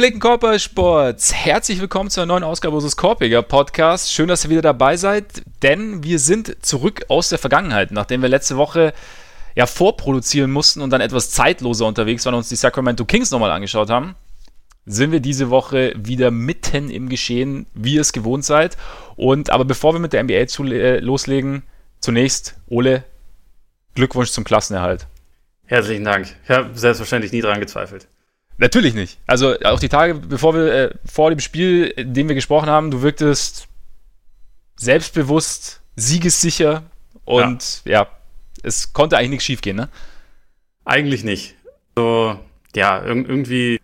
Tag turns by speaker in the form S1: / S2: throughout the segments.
S1: Gepflegten Körpersports, herzlich willkommen zu einer neuen Ausgabe unseres Korpiger Podcasts. Schön, dass ihr wieder dabei seid, denn wir sind zurück aus der Vergangenheit, nachdem wir letzte Woche ja vorproduzieren mussten und dann etwas zeitloser unterwegs waren und uns die Sacramento Kings nochmal angeschaut haben. Sind wir diese Woche wieder mitten im Geschehen, wie ihr es gewohnt seid. Und aber bevor wir mit der NBA zu, äh, loslegen, zunächst, Ole, Glückwunsch zum Klassenerhalt.
S2: Herzlichen Dank. Ich habe selbstverständlich nie dran gezweifelt.
S1: Natürlich nicht. Also auch die Tage, bevor wir äh, vor dem Spiel, in dem wir gesprochen haben, du wirktest selbstbewusst, siegessicher und ja, ja es konnte eigentlich nichts schiefgehen, ne?
S2: Eigentlich nicht. So, ja, irgendwie.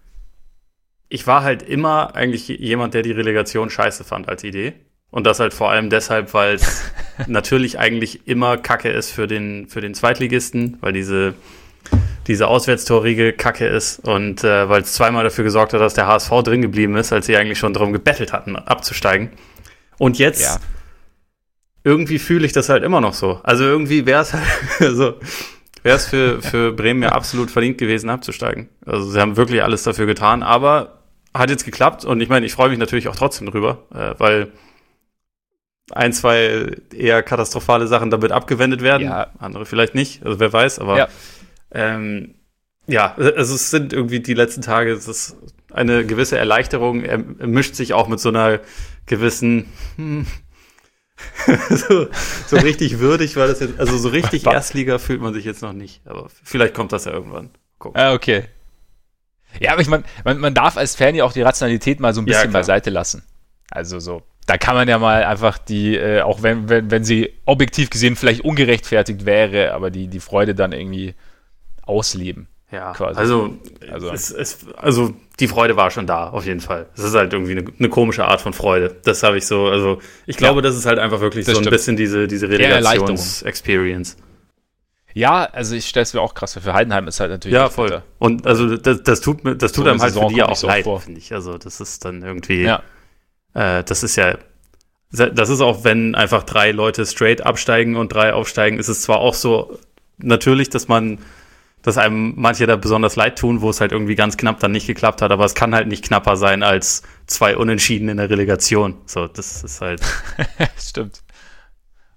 S2: Ich war halt immer eigentlich jemand, der die Relegation scheiße fand als Idee. Und das halt vor allem deshalb, weil es natürlich eigentlich immer Kacke ist für den, für den Zweitligisten, weil diese diese Auswärtstorriegel kacke ist und äh, weil es zweimal dafür gesorgt hat, dass der HSV drin geblieben ist, als sie eigentlich schon darum gebettelt hatten, abzusteigen. Und jetzt ja. irgendwie fühle ich das halt immer noch so. Also irgendwie wäre es halt, also wäre es für, für Bremen ja absolut verdient gewesen, abzusteigen. Also sie haben wirklich alles dafür getan, aber hat jetzt geklappt und ich meine, ich freue mich natürlich auch trotzdem drüber, äh, weil ein, zwei eher katastrophale Sachen damit abgewendet werden, ja. andere vielleicht nicht, also wer weiß, aber ja. Ähm, ja, also es sind irgendwie die letzten Tage, es ist eine gewisse Erleichterung, er mischt sich auch mit so einer gewissen, hm, so, so, richtig würdig war das jetzt, also so richtig Erstliga fühlt man sich jetzt noch nicht, aber vielleicht kommt das ja irgendwann.
S1: Gucken. Ah, okay. Ja, aber ich meine, man, man darf als Fan ja auch die Rationalität mal so ein bisschen ja, beiseite lassen. Also so, da kann man ja mal einfach die, äh, auch wenn, wenn, wenn sie objektiv gesehen vielleicht ungerechtfertigt wäre, aber die, die Freude dann irgendwie ausleben.
S2: Ja, quasi. Also, also. Es, es, also die Freude war schon da, auf jeden Fall. Es ist halt irgendwie eine, eine komische Art von Freude. Das habe ich so, also ich glaube, ja, das ist halt einfach wirklich so ein stimmt. bisschen diese, diese Relegations-Experience.
S1: Ja, also ich stelle es mir auch krass vor. Für Heidenheim ist halt natürlich.
S2: Ja, voll. Bitter. Und also das, das tut mir, das tut so einem halt für die auch so leid, finde ich. Also das ist dann irgendwie. Ja. Äh, das ist ja. Das ist auch, wenn einfach drei Leute straight absteigen und drei aufsteigen, ist es zwar auch so natürlich, dass man dass einem manche da besonders leid tun, wo es halt irgendwie ganz knapp dann nicht geklappt hat, aber es kann halt nicht knapper sein als zwei Unentschieden in der Relegation. So, das ist halt.
S1: Stimmt.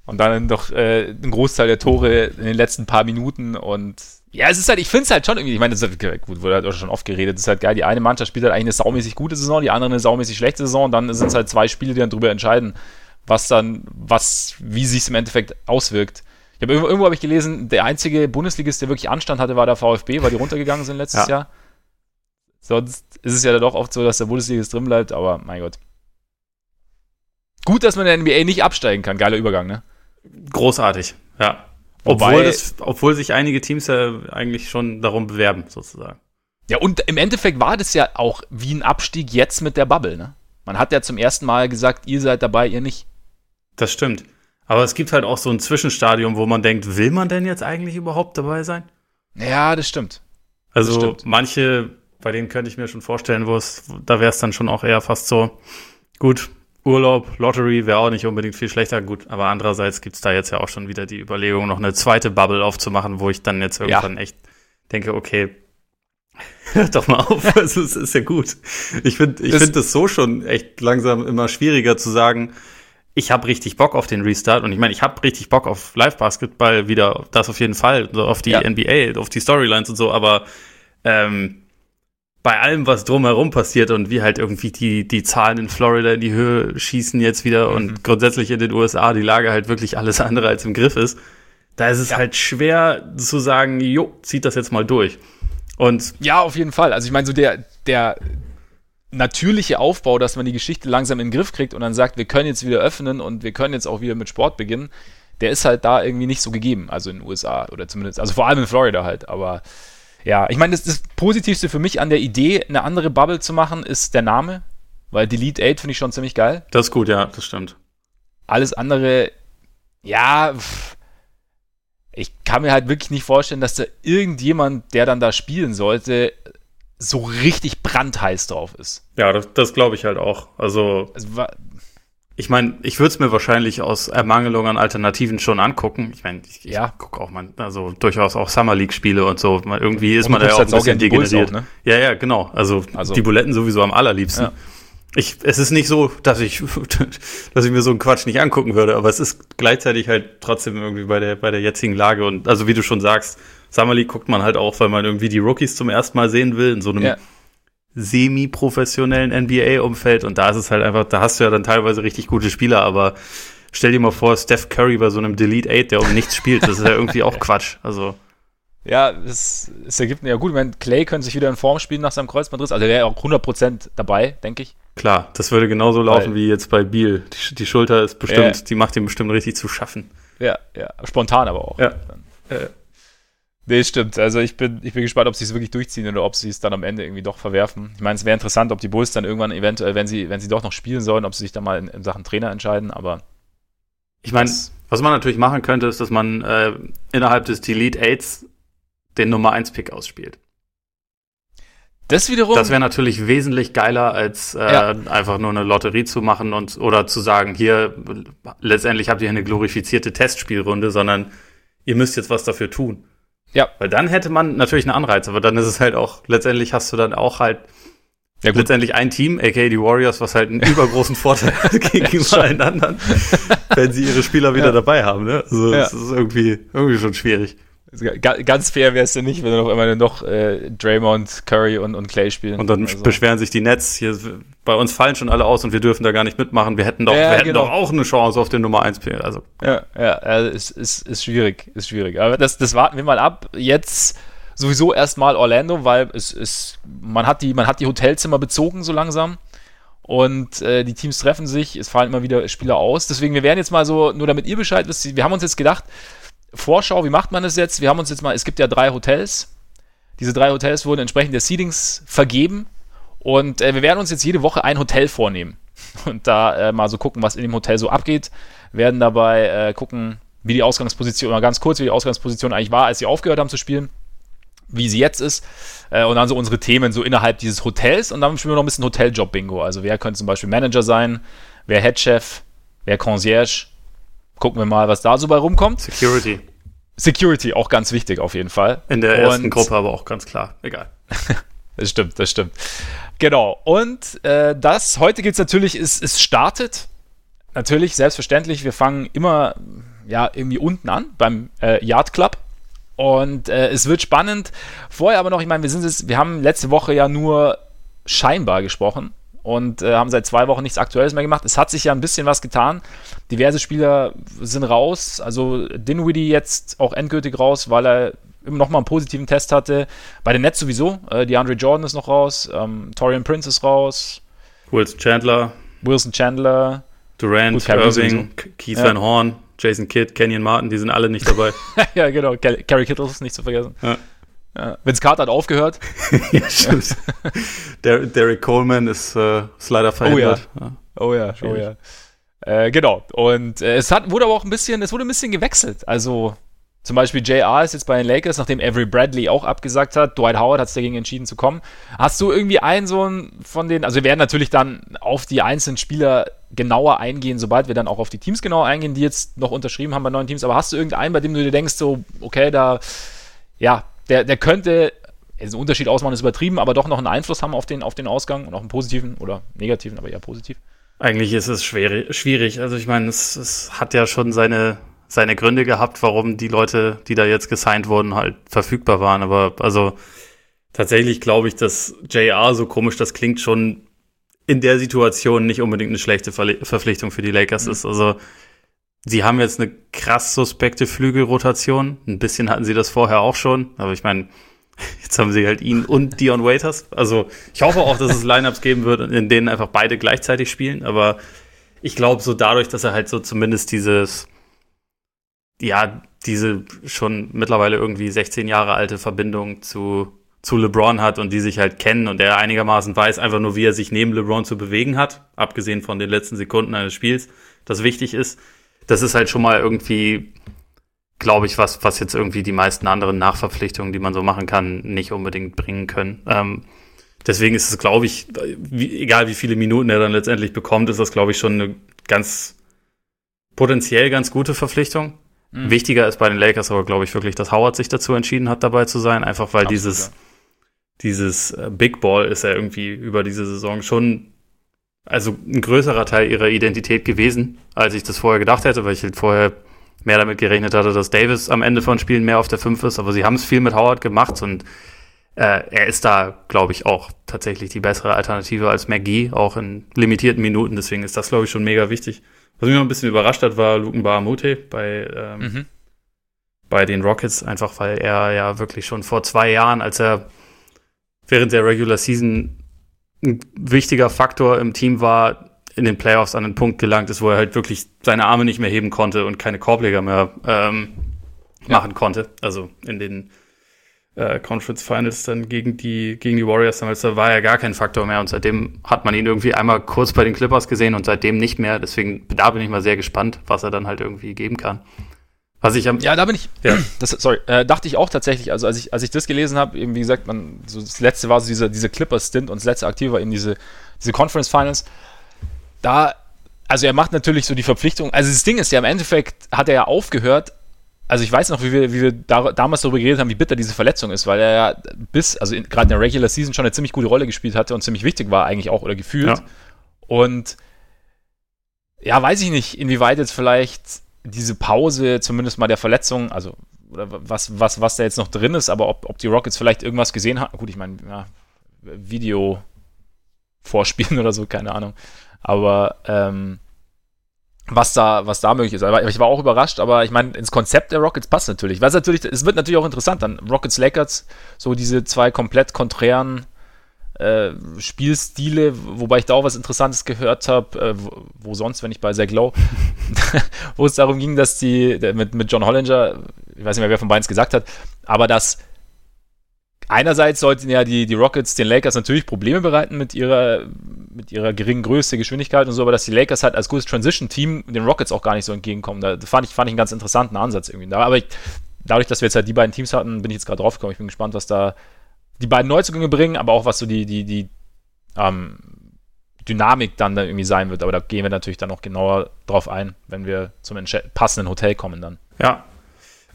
S1: Und dann doch äh, ein Großteil der Tore in den letzten paar Minuten und ja, es ist halt, ich finde es halt schon irgendwie, ich meine, das ist halt, gut, wurde halt auch schon oft geredet, es ist halt geil, die eine Mannschaft spielt halt eigentlich eine saumäßig gute Saison, die andere eine saumäßig schlechte Saison und dann sind es halt zwei Spiele, die dann drüber entscheiden, was dann, was, wie sich es im Endeffekt auswirkt. Ich habe irgendwo, irgendwo habe ich gelesen, der einzige Bundesligist, der wirklich Anstand hatte, war der VfB, weil die runtergegangen sind letztes ja. Jahr. Sonst ist es ja doch oft so, dass der Bundesligist drin bleibt, aber mein Gott. Gut, dass man in der NBA nicht absteigen kann. Geiler Übergang, ne?
S2: Großartig, ja. Obwohl, das, obwohl sich einige Teams ja eigentlich schon darum bewerben, sozusagen.
S1: Ja, und im Endeffekt war das ja auch wie ein Abstieg jetzt mit der Bubble, ne? Man hat ja zum ersten Mal gesagt, ihr seid dabei, ihr nicht.
S2: Das stimmt. Aber es gibt halt auch so ein Zwischenstadium, wo man denkt, will man denn jetzt eigentlich überhaupt dabei sein?
S1: Ja, das stimmt.
S2: Also das stimmt. manche, bei denen könnte ich mir schon vorstellen, wo es, da wäre es dann schon auch eher fast so, gut, Urlaub, Lottery wäre auch nicht unbedingt viel schlechter, gut, aber andererseits gibt's da jetzt ja auch schon wieder die Überlegung, noch eine zweite Bubble aufzumachen, wo ich dann jetzt irgendwann ja. echt denke, okay, hört doch mal auf, also es ist ja gut. Ich finde ich finde es so schon echt langsam immer schwieriger zu sagen, ich habe richtig Bock auf den Restart und ich meine, ich habe richtig Bock auf Live-Basketball wieder, das auf jeden Fall, so auf die ja. NBA, auf die Storylines und so, aber ähm, bei allem, was drumherum passiert und wie halt irgendwie die, die Zahlen in Florida in die Höhe schießen jetzt wieder mhm. und grundsätzlich in den USA die Lage halt wirklich alles andere als im Griff ist, da ist es ja. halt schwer zu sagen, jo, zieht das jetzt mal durch. Und
S1: ja, auf jeden Fall. Also ich meine, so der, der, natürliche Aufbau, dass man die Geschichte langsam in den Griff kriegt und dann sagt, wir können jetzt wieder öffnen und wir können jetzt auch wieder mit Sport beginnen, der ist halt da irgendwie nicht so gegeben, also in den USA oder zumindest, also vor allem in Florida halt, aber ja, ich meine, das, das Positivste für mich an der Idee, eine andere Bubble zu machen, ist der Name, weil Delete 8 finde ich schon ziemlich geil.
S2: Das ist gut, ja, das stimmt.
S1: Alles andere, ja, ich kann mir halt wirklich nicht vorstellen, dass da irgendjemand, der dann da spielen sollte, so richtig brandheiß drauf ist.
S2: Ja, das, das glaube ich halt auch. Also,
S1: also
S2: ich meine, ich würde es mir wahrscheinlich aus Ermangelung an Alternativen schon angucken. Ich meine, ich,
S1: Ja.
S2: ich gucke auch mal, also durchaus auch Summer League Spiele und so. Man, irgendwie ist man da ja auch ein bisschen degeneriert.
S1: auch, ne?
S2: Ja, ja, genau. Also,
S1: Also-
S2: die Buletten sowieso am allerliebsten.
S1: Ja.
S2: Ich, es ist nicht so, dass ich, dass ich mir so einen Quatsch nicht angucken würde, aber es ist gleichzeitig halt trotzdem irgendwie bei der, bei der jetzigen Lage und also wie du schon sagst, Summer League guckt man halt auch, weil man irgendwie die Rookies zum ersten Mal sehen will in so einem
S1: Ja.
S2: semi-professionellen NBA-Umfeld und da ist es halt einfach, da hast du ja dann teilweise richtig gute Spieler, aber stell dir mal vor, Steph Curry bei so einem Delete 8, der um nichts spielt, das ist ja irgendwie auch Quatsch. Also,
S1: Ja, es, es ergibt ja gut. Ich meine, Clay könnte sich wieder in Form spielen nach seinem Kreuzbandriss. Also der wäre auch 100% dabei, denke ich.
S2: Klar, das würde genauso laufen
S1: Weil-
S2: wie jetzt bei Beal. Die, die Schulter ist bestimmt,
S1: Ja.
S2: die macht ihm bestimmt richtig zu schaffen.
S1: Ja, ja. Spontan aber auch.
S2: Ja.
S1: Dann. Nee, stimmt. Also ich bin, ich bin gespannt, ob sie es wirklich durchziehen oder ob sie es dann am Ende irgendwie doch verwerfen. Ich meine, es wäre interessant, ob die Bulls dann irgendwann eventuell, wenn sie, wenn sie doch noch spielen sollen, ob sie sich dann mal in, in Sachen Trainer entscheiden, aber
S2: Ich meine, was man natürlich machen könnte, ist, dass man äh, innerhalb des Delete 8s den Nummer 1 Pick ausspielt.
S1: Das wiederum.
S2: Das wäre natürlich wesentlich geiler, als äh,
S1: Ja.
S2: einfach nur eine Lotterie zu machen und oder zu sagen, hier, letztendlich habt ihr eine glorifizierte Testspielrunde, sondern ihr müsst jetzt was dafür tun.
S1: Ja.
S2: Weil dann hätte man natürlich einen Anreiz, aber dann ist es halt auch, letztendlich hast du dann auch halt
S1: ja,
S2: letztendlich ein Team, aka die Warriors, was halt einen übergroßen Vorteil hat gegenüber
S1: Schon.
S2: allen anderen, wenn sie ihre Spieler wieder
S1: Ja.
S2: dabei haben. Ne? Also
S1: Ja.
S2: es ist irgendwie, irgendwie schon schwierig.
S1: Ga- Ganz fair wäre es ja nicht, wenn dann auf einmal noch äh, Draymond, Curry und, und Clay spielen.
S2: Und dann
S1: Also-
S2: beschweren sich die Nets, hier, bei uns fallen schon alle aus und wir dürfen da gar nicht mitmachen. Wir hätten doch,
S1: Ja,
S2: wir hätten
S1: genau.
S2: doch auch eine Chance auf den Nummer 1 Pick. Also
S1: Ja, ja, also ist, ist, ist schwierig, ist schwierig. Aber das, das warten wir mal ab. Jetzt sowieso erstmal Orlando, weil es ist, man hat die, man hat die Hotelzimmer bezogen so langsam. Und äh, die Teams treffen sich, es fallen immer wieder Spieler aus. Deswegen, wir werden jetzt mal so, nur damit ihr Bescheid wisst, wir haben uns jetzt gedacht, Vorschau, wie macht man das jetzt? Wir haben uns jetzt mal, es gibt ja drei Hotels. Diese drei Hotels wurden entsprechend der Seedings vergeben. Und äh, wir werden uns jetzt jede Woche ein Hotel vornehmen. Und da äh, mal so gucken, was in dem Hotel so abgeht. Werden dabei äh, gucken, wie die Ausgangsposition, oder ganz kurz, wie die Ausgangsposition eigentlich war, als sie aufgehört haben zu spielen. Wie sie jetzt ist. Äh, und dann so unsere Themen so innerhalb dieses Hotels. Und dann spielen wir noch ein bisschen Hoteljob-Bingo. Also wer könnte zum Beispiel Manager sein? Wer Headchef? Wer Concierge? Gucken wir mal, was da so bei rumkommt.
S2: Security.
S1: Security, auch ganz wichtig auf jeden Fall.
S2: In der ersten
S1: Und-
S2: Gruppe aber auch ganz klar. Egal.
S1: Das stimmt, das stimmt. Genau. Und äh, das heute geht's natürlich, es, es startet. Natürlich, selbstverständlich, wir fangen immer ja irgendwie unten an beim äh, Yard Club. Und äh, es wird spannend. Vorher aber noch, ich meine, wir sind es, wir haben letzte Woche ja nur scheinbar gesprochen und äh, haben seit zwei Wochen nichts Aktuelles mehr gemacht. Es hat sich ja ein bisschen was getan. Diverse Spieler sind raus. Also Dinwiddie jetzt auch endgültig raus, weil er immer noch mal einen positiven Test hatte. Bei den Nets sowieso. Äh, DeAndre Jordan ist noch raus. Ähm, Torian Prince ist raus.
S2: Wilson Chandler,
S1: Wilson Chandler.
S2: Durant,
S1: Gut.
S2: Irving, Keith
S1: Ja.
S2: Van Horn, Jason Kidd, Kenyon Martin, die sind alle nicht dabei.
S1: ja, genau. Car- Carrie Kittle ist nicht zu vergessen.
S2: Ja.
S1: Ja. Vince Carter hat aufgehört.
S2: ja, stimmt. Der, Derek Coleman ist, äh, ist leider verhindert. ja.
S1: Oh ja, oh ja. Äh, genau. Und äh, es hat, wurde aber auch ein bisschen, es wurde ein bisschen gewechselt. Also zum Beispiel JR ist jetzt bei den Lakers, nachdem Avery Bradley auch abgesagt hat. Dwight Howard hat sich dagegen entschieden zu kommen. Hast du irgendwie einen so einen von den, also wir werden natürlich dann auf die einzelnen Spieler genauer eingehen, sobald wir dann auch auf die Teams genauer eingehen, die jetzt noch unterschrieben haben bei neuen Teams. Aber hast du irgendeinen, bei dem du dir denkst, so, okay, da, ja, der, der könnte, also einen Unterschied ausmachen ist übertrieben, aber doch noch einen Einfluss haben auf den, auf den Ausgang und auch einen positiven oder negativen, aber eher positiv.
S2: Eigentlich ist es schwer, schwierig. Also ich meine, es, es hat ja schon seine, seine Gründe gehabt, warum die Leute, die da jetzt gesigned wurden, halt verfügbar waren. Aber also tatsächlich glaube ich, dass JR, so komisch das klingt, schon in der Situation nicht unbedingt eine schlechte Verpflichtung für die Lakers ist. Also sie haben jetzt eine krass suspekte Flügelrotation. Ein bisschen hatten sie das vorher auch schon. Aber ich meine, jetzt haben sie halt ihn und Dion Waiters. Also ich hoffe auch, dass es Lineups geben wird, in denen einfach beide gleichzeitig spielen. Aber ich glaube, so dadurch, dass er halt so zumindest dieses, ja, diese schon mittlerweile irgendwie 16 Jahre alte Verbindung zu, zu LeBron hat und die sich halt kennen und er einigermaßen weiß einfach nur, wie er sich neben LeBron zu bewegen hat, abgesehen von den letzten Sekunden eines Spiels, das wichtig ist. Das ist halt schon mal irgendwie, glaube ich, was, was jetzt irgendwie die meisten anderen Nachverpflichtungen, die man so machen kann, nicht unbedingt bringen können. Ähm, deswegen ist es, glaube ich, wie, egal wie viele Minuten er dann letztendlich bekommt, ist das, glaube ich, schon eine ganz potenziell ganz gute Verpflichtung. Mhm. Wichtiger ist bei den Lakers aber, glaube ich, wirklich, dass Howard sich dazu entschieden hat, dabei zu sein. Einfach weil Absolut, dieses, ja. dieses äh, Big Ball ist ja irgendwie über diese Saison schon, also ein größerer Teil ihrer Identität gewesen, als ich das vorher gedacht hätte, weil ich halt vorher mehr damit gerechnet hatte, dass Davis am Ende von Spielen mehr auf der 5 ist, aber sie haben es viel mit Howard gemacht und äh, er ist da, glaube ich, auch tatsächlich die bessere Alternative als McGee, auch in limitierten Minuten, deswegen ist das, glaube ich, schon mega wichtig. Was mich noch ein bisschen überrascht hat, war Luken Bahamute bei, ähm, mhm. bei den Rockets, einfach weil er ja wirklich schon vor zwei Jahren, als er während der Regular Season ein wichtiger Faktor im Team war, in den Playoffs an einen Punkt gelangt ist, wo er halt wirklich seine Arme nicht mehr heben konnte und keine Korbleger mehr ähm, ja. machen konnte. Also in den äh, Conference Finals dann gegen die, gegen die Warriors damals, da war er gar kein Faktor mehr und seitdem hat man ihn irgendwie einmal kurz bei den Clippers gesehen und seitdem nicht mehr. Deswegen, da bin ich mal sehr gespannt, was er dann halt irgendwie geben kann.
S1: Was ich am ja, da bin ich. Ja. Das, sorry, äh, dachte ich auch tatsächlich. Also als ich als ich das gelesen habe, eben wie gesagt, man so das letzte war so diese diese Clippers Stint und das letzte aktive war eben diese diese Conference Finals da, also er macht natürlich so die Verpflichtung. Also das Ding ist ja im Endeffekt hat er ja aufgehört. Also ich weiß noch, wie wir, wie wir da, damals darüber geredet haben, wie bitter diese Verletzung ist, weil er ja bis, also gerade in der Regular Season schon eine ziemlich gute Rolle gespielt hatte und ziemlich wichtig war eigentlich auch oder gefühlt. Ja. Und ja, weiß ich nicht, inwieweit jetzt vielleicht diese Pause, zumindest mal der Verletzung, also was, was, was da jetzt noch drin ist, aber ob, ob die Rockets vielleicht irgendwas gesehen haben. Gut, ich meine, ja, Video vorspielen oder so, keine Ahnung. Aber ähm, was da, was da möglich ist. Aber ich war auch überrascht, aber ich meine, ins Konzept der Rockets passt natürlich. Was natürlich, es wird natürlich auch interessant dann. Rockets Lakers, so diese zwei komplett konträren äh, Spielstile, wobei ich da auch was Interessantes gehört habe, äh, wo, wo, sonst, wenn ich bei Zach Lowe, wo es darum ging, dass die mit, mit John Hollinger, ich weiß nicht mehr, wer von beiden es gesagt hat, aber dass einerseits sollten ja die, die Rockets den Lakers natürlich Probleme bereiten mit ihrer, mit ihrer geringen Größe, Geschwindigkeit und so, aber dass die Lakers halt als gutes Transition-Team den Rockets auch gar nicht so entgegenkommen. Da fand ich, fand ich einen ganz interessanten Ansatz irgendwie. Aber ich, dadurch, dass wir jetzt halt die beiden Teams hatten, bin ich jetzt gerade drauf gekommen. Ich bin gespannt, was da die beiden Neuzugänge bringen, aber auch was so die, die, die ähm, Dynamik dann da irgendwie sein wird. Aber da gehen wir natürlich dann noch genauer drauf ein, wenn wir zum passenden Hotel kommen dann.
S2: Ja,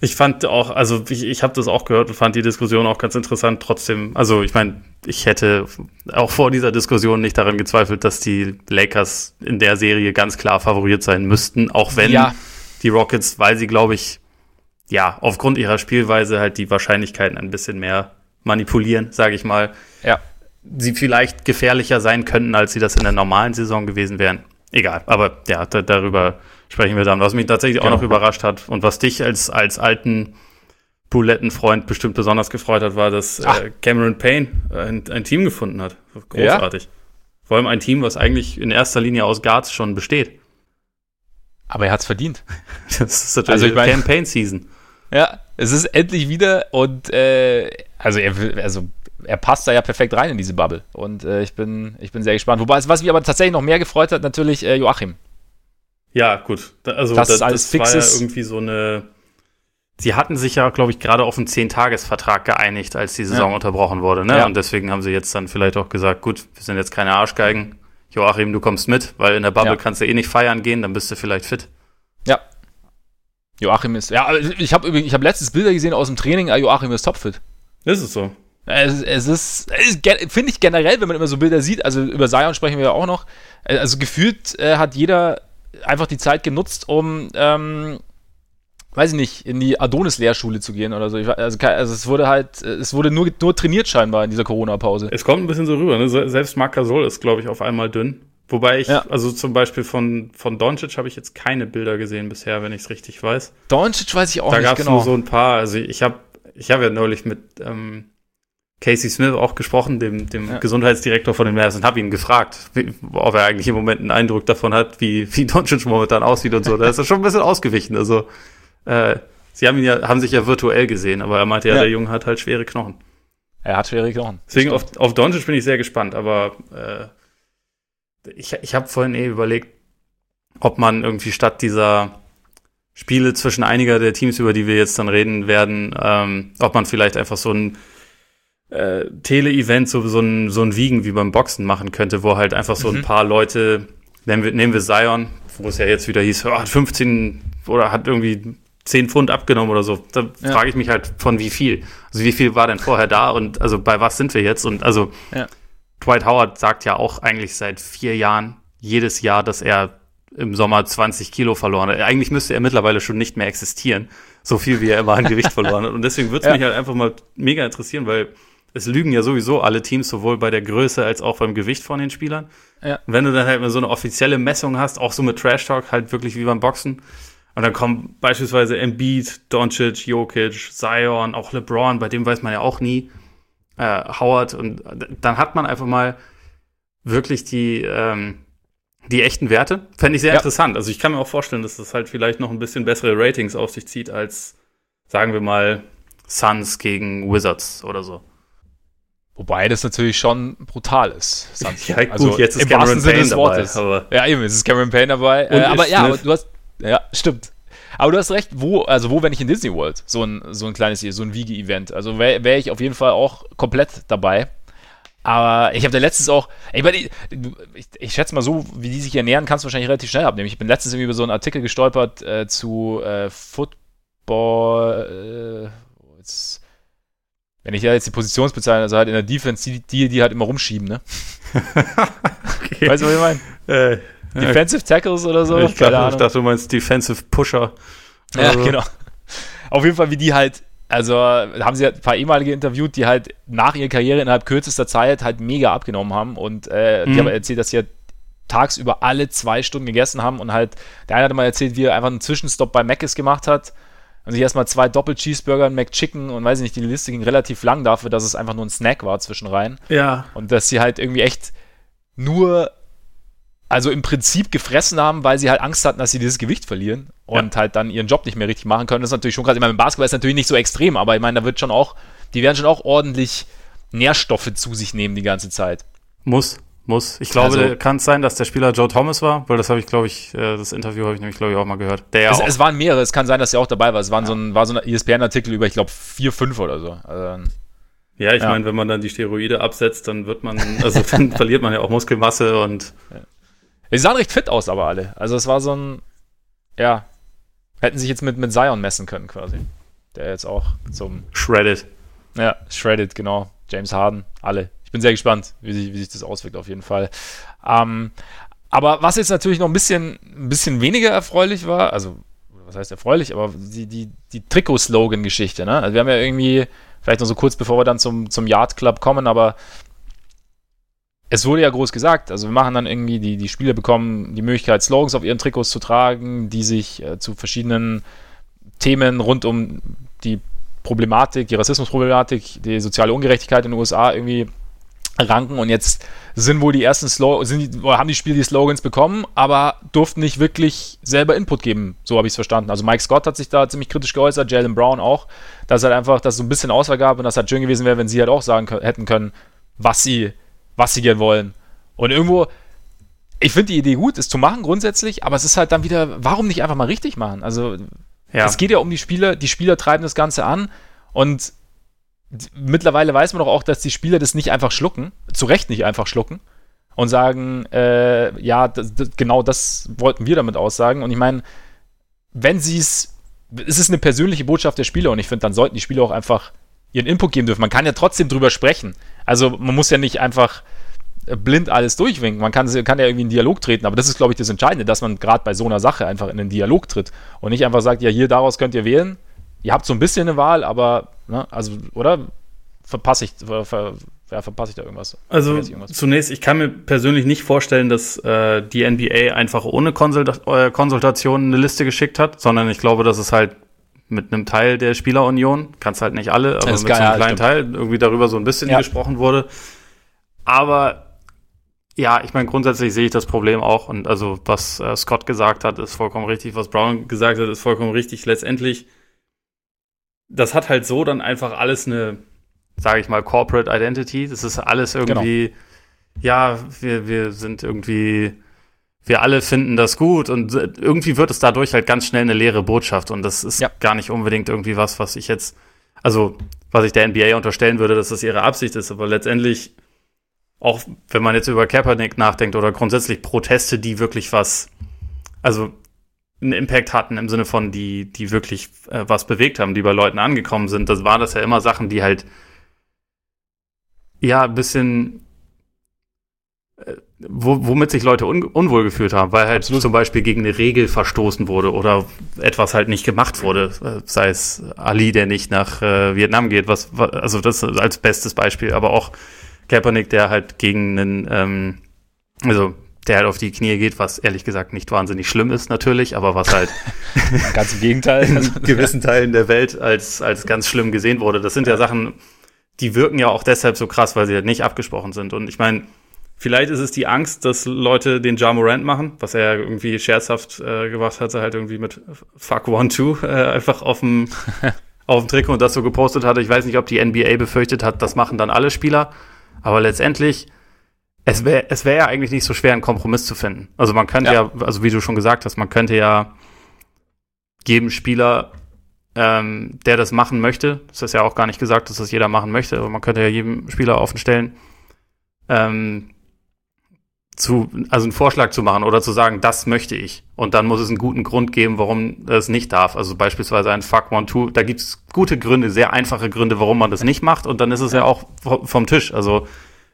S2: ich fand auch, also ich, ich habe das auch gehört und fand die Diskussion auch ganz interessant. Trotzdem, also ich meine, ich hätte auch vor dieser Diskussion nicht daran gezweifelt, dass die Lakers in der Serie ganz klar favoriert sein müssten, auch wenn ja. die Rockets, weil sie, glaube ich, ja, aufgrund ihrer Spielweise halt die Wahrscheinlichkeiten ein bisschen mehr manipulieren, sage ich mal. Ja. Sie vielleicht gefährlicher sein könnten, als sie das in der normalen Saison gewesen wären. Egal, aber ja, da, darüber sprechen wir dann. Was mich tatsächlich genau. auch noch überrascht hat und was dich als, als alten Bulettenfreund bestimmt besonders gefreut hat, war, dass äh, Cameron Payne ein, ein, Team gefunden hat. Großartig. Ja? Vor allem ein Team, was eigentlich in erster Linie aus Guards schon besteht.
S1: Aber er hat's verdient.
S2: das ist natürlich also ich mein, Campaign Season.
S1: Ja, es ist endlich wieder und äh, also er also er passt da ja perfekt rein in diese Bubble und äh, ich bin ich bin sehr gespannt. Wobei was mich aber tatsächlich noch mehr gefreut hat, natürlich äh, Joachim.
S2: Ja, gut. Also das, das, alles das war ja irgendwie so eine. Sie hatten sich ja, glaube ich, gerade auf einen Zehn-Tages-Vertrag geeinigt, als die Saison ja. unterbrochen wurde. Ne? Ja. Und deswegen haben sie jetzt dann vielleicht auch gesagt, gut, wir sind jetzt keine Arschgeigen. Joachim, du kommst mit, weil in der Bubble ja. kannst du eh nicht feiern gehen, dann bist du vielleicht fit.
S1: Ja. Joachim ist, ja, ich habe ich hab letztes Bilder gesehen aus dem Training, Joachim ist topfit.
S2: Ist es so?
S1: Es, es ist, ist finde ich generell, wenn man immer so Bilder sieht, also über Zion sprechen wir ja auch noch, äh, also gefühlt äh, hat jeder einfach die Zeit genutzt, um, ähm, weiß ich nicht, in die Adonis-Lehrschule zu gehen oder so. Ich, also, also, es wurde halt, es wurde nur, nur trainiert scheinbar in dieser Corona-Pause.
S2: Es kommt ein bisschen so rüber, ne? Selbst Marc Gasol ist, glaube ich, auf einmal dünn. Wobei ich, ja. also zum Beispiel von, von Doncic habe ich jetzt keine Bilder gesehen bisher, wenn ich es richtig weiß.
S1: Doncic weiß ich auch
S2: da
S1: nicht
S2: genau. Da gab es nur so ein paar. Also ich habe ich hab ja neulich mit ähm, Casey Smith auch gesprochen, dem, dem ja. Gesundheitsdirektor von den Mavs, und habe ihn gefragt, wie, ob er eigentlich im Moment einen Eindruck davon hat, wie, wie Doncic momentan aussieht und so. Da ist er schon ein bisschen ausgewichen. Also, äh, sie haben ihn ja, haben sich ja virtuell gesehen, aber er meinte ja, ja. der Junge hat halt schwere Knochen.
S1: Er hat schwere Knochen.
S2: Deswegen auf, auf Doncic bin ich sehr gespannt, aber äh, ich, ich habe vorhin eh überlegt, ob man irgendwie statt dieser Spiele zwischen einiger der Teams, über die wir jetzt dann reden werden, ähm, ob man vielleicht einfach so ein äh, Tele-Event so, so, ein, so ein Wiegen wie beim Boxen machen könnte, wo halt einfach so mhm. ein paar Leute, nehmen wir, nehmen wir Zion, wo es ja jetzt wieder hieß, oh, 15 oder hat irgendwie 10 Pfund abgenommen oder so. Da ja. frage ich mich halt, von wie viel? Also wie viel war denn vorher da und also bei was sind wir jetzt? Und also ja. Dwight Howard sagt ja auch eigentlich seit vier Jahren, jedes Jahr, dass er im Sommer 20 Kilo verloren hat. Eigentlich müsste er mittlerweile schon nicht mehr existieren, so viel wie er immer an Gewicht verloren hat. Und deswegen würde es ja. mich halt einfach mal mega interessieren, weil es lügen ja sowieso alle Teams, sowohl bei der Größe als auch beim Gewicht von den Spielern. Ja. wenn du dann halt mal so eine offizielle Messung hast, auch so mit Trash Talk, halt wirklich wie beim Boxen, und dann kommen beispielsweise Embiid, Doncic, Jokic, Zion, auch LeBron, bei dem weiß man ja auch nie, äh, Howard. Und dann hat man einfach mal wirklich die, ähm, die echten Werte. Fände ich sehr ja. interessant. Also ich kann mir auch vorstellen, dass das halt vielleicht noch ein bisschen bessere Ratings auf sich zieht als, sagen wir mal, Suns gegen Wizards oder so.
S1: Wobei das natürlich schon brutal ist.
S2: Suns. ja, gut, also jetzt ist Cameron Payne dabei.
S1: Aber ja, eben, es ist Cameron Payne dabei. Äh, aber ja, aber du hast, ja, stimmt. Aber du hast recht, wo, also wo, wenn ich in Disney World, so ein, so ein kleines, so ein Wiege-Event. Also wäre wär ich auf jeden Fall auch komplett dabei. Aber ich habe da letztens auch, ich, meine, ich, ich, ich, schätze mal so, wie die sich ernähren, kannst du wahrscheinlich relativ schnell abnehmen. Ich bin letztens irgendwie über so einen Artikel gestolpert äh, zu äh, Football. Äh, jetzt, wenn ich ja jetzt die Positionsbezeichnung, also halt in der Defense, die, die, die halt immer rumschieben, ne? okay. Weißt du, was ich meine? Äh, Defensive Tackles oder so?
S2: Ich, glaub, ich dachte, du meinst Defensive Pusher.
S1: Ja, so. genau. Auf jeden Fall, wie die halt also haben sie ein paar ehemalige interviewt, die halt nach ihrer Karriere innerhalb kürzester Zeit halt mega abgenommen haben und äh, mhm. die haben erzählt, dass sie halt tagsüber alle zwei Stunden gegessen haben und halt, der eine hat mal erzählt, wie er einfach einen Zwischenstopp bei Mc's gemacht hat und sich erstmal zwei Doppel-Cheeseburger, ein McChicken und weiß ich nicht, die Liste ging relativ lang dafür, dass es einfach nur ein Snack war zwischenrein.
S2: Ja.
S1: Und dass sie halt irgendwie echt nur also im Prinzip gefressen haben, weil sie halt Angst hatten, dass sie dieses Gewicht verlieren und ja. halt dann ihren Job nicht mehr richtig machen können. Das ist natürlich schon krass. Ich meine, im Basketball ist natürlich nicht so extrem, aber ich meine, da wird schon auch, die werden schon auch ordentlich Nährstoffe zu sich nehmen die ganze Zeit.
S2: Muss, muss. Ich glaube, also, kann es sein, dass der Spieler Joe Thomas war, weil das habe ich, glaube ich, äh, das Interview habe ich nämlich, glaube ich, auch mal gehört.
S1: Der es, es, waren mehrere, es kann sein, dass er auch dabei war. Es waren ja. so ein, war so ein ESPN-Artikel über, ich glaube, vier, fünf oder so. Also,
S2: ja, ich ja. meine, wenn man dann die Steroide absetzt, dann wird man, also dann verliert man ja auch Muskelmasse und ja.
S1: Die sahen recht fit aus, aber alle. Also es war so ein, ja, hätten sich jetzt mit, mit Zion messen können quasi. Der jetzt auch zum...
S2: Shredded.
S1: Ja, Shredded, genau. James Harden, alle. Ich bin sehr gespannt, wie sich, wie sich das auswirkt auf jeden Fall. Ähm, aber was jetzt natürlich noch ein bisschen, ein bisschen weniger erfreulich war, also was heißt erfreulich, aber die, die, die Trikot-Slogan-Geschichte, ne? Also wir haben ja irgendwie, vielleicht noch so kurz bevor wir dann zum, zum Yard Club kommen, aber es wurde ja groß gesagt, also wir machen dann irgendwie, die, die Spieler bekommen die Möglichkeit, Slogans auf ihren Trikots zu tragen, die sich äh, zu verschiedenen Themen rund um die Problematik, die Rassismusproblematik, die soziale Ungerechtigkeit in den USA irgendwie ranken und jetzt sind wohl die ersten Slogans, haben die Spieler die Slogans bekommen, aber durften nicht wirklich selber Input geben, so habe ich es verstanden. Also Mike Scott hat sich da ziemlich kritisch geäußert, Jalen Brown auch, dass halt einfach, dass so ein bisschen Auswahl gab und das halt schön gewesen wäre, wenn sie halt auch sagen hätten können, was sie was sie gern wollen. Und irgendwo, ich finde die Idee gut, es zu machen grundsätzlich, aber es ist halt dann wieder, warum nicht einfach mal richtig machen? Also, ja. es geht ja um die Spieler, die Spieler treiben das Ganze an und mittlerweile weiß man doch auch, dass die Spieler das nicht einfach schlucken, zu Recht nicht einfach schlucken und sagen, äh, ja, das, das, genau das wollten wir damit aussagen. Und ich meine, wenn sie es, es ist eine persönliche Botschaft der Spieler und ich finde, dann sollten die Spieler auch einfach ihren Input geben dürfen. Man kann ja trotzdem drüber sprechen. Also man muss ja nicht einfach äh, blind alles durchwinken. Man kann, kann ja irgendwie in Dialog treten, aber das ist, glaube ich, das Entscheidende, dass man gerade bei so einer Sache einfach in einen Dialog tritt und nicht einfach sagt, ja, hier, daraus könnt ihr wählen. Ihr habt so ein bisschen eine Wahl, aber, ne, also, oder? Verpasse ich, ver, ver, ja, verpasse ich da irgendwas?
S2: Also irgendwas? zunächst, ich kann mir persönlich nicht vorstellen, dass äh, die NBA einfach ohne Konsult äh, Konsultation eine Liste geschickt hat, sondern ich glaube, dass es halt mit einem Teil der Spielerunion, kannst halt nicht alle, aber mit so einem kleinen Teil irgendwie darüber so ein bisschen ja. gesprochen wurde. Aber ja, ich meine, grundsätzlich sehe ich das Problem auch. Und also, was äh, Scott gesagt hat, ist vollkommen richtig. Was Brown gesagt hat, ist vollkommen richtig. Letztendlich, das hat halt so dann einfach alles eine, sage ich mal, Corporate Identity. Das ist alles irgendwie, genau. ja, wir, wir sind irgendwie wir alle finden das gut und irgendwie wird es dadurch halt ganz schnell eine leere Botschaft und das ist ja. gar nicht unbedingt irgendwie was, was ich jetzt, also was ich der NBA unterstellen würde, dass das ihre Absicht ist, aber letztendlich auch wenn man jetzt über Kaepernick nachdenkt oder grundsätzlich Proteste, die wirklich was also einen Impact hatten im Sinne von, die, die wirklich äh, was bewegt haben, die bei Leuten angekommen sind. Das waren das ja immer Sachen, die halt ja ein bisschen womit sich Leute un, unwohl gefühlt haben, weil halt Absolut. zum Beispiel gegen eine Regel verstoßen wurde oder etwas halt nicht gemacht wurde, sei es Ali, der nicht nach äh, Vietnam geht, was, also das als bestes Beispiel, aber auch Kaepernick, der halt gegen einen, ähm, also der halt auf die Knie geht, was ehrlich gesagt nicht wahnsinnig schlimm ist natürlich, aber was halt
S1: ganz im Gegenteil
S2: in gewissen Teilen der Welt als als ganz schlimm gesehen wurde. Das sind ja Sachen, die wirken ja auch deshalb so krass, weil sie halt nicht abgesprochen sind. Und ich meine, vielleicht ist es die Angst, dass Leute den Ja Morant machen, was er irgendwie scherzhaft äh, gemacht hatte, halt irgendwie mit Fuck One Two äh, einfach auf dem auf dem Trikot und das so gepostet hatte. Ich weiß nicht, ob die NBA befürchtet hat, das machen dann alle Spieler, aber letztendlich es wäre es wäre ja eigentlich nicht so schwer, einen Kompromiss zu finden. Also man könnte ja. ja, also wie du schon gesagt hast, man könnte ja jedem Spieler, ähm, der das machen möchte, das ist ja auch gar nicht gesagt, dass das jeder machen möchte, aber man könnte ja jedem Spieler offen stellen, ähm, zu, also einen Vorschlag zu machen oder zu sagen, das möchte ich. Und dann muss es einen guten Grund geben, warum es nicht darf. Also beispielsweise ein Fuck One Two. Da gibt es gute Gründe, sehr einfache Gründe, warum man das nicht macht. Und dann ist es ja auch vom Tisch. Also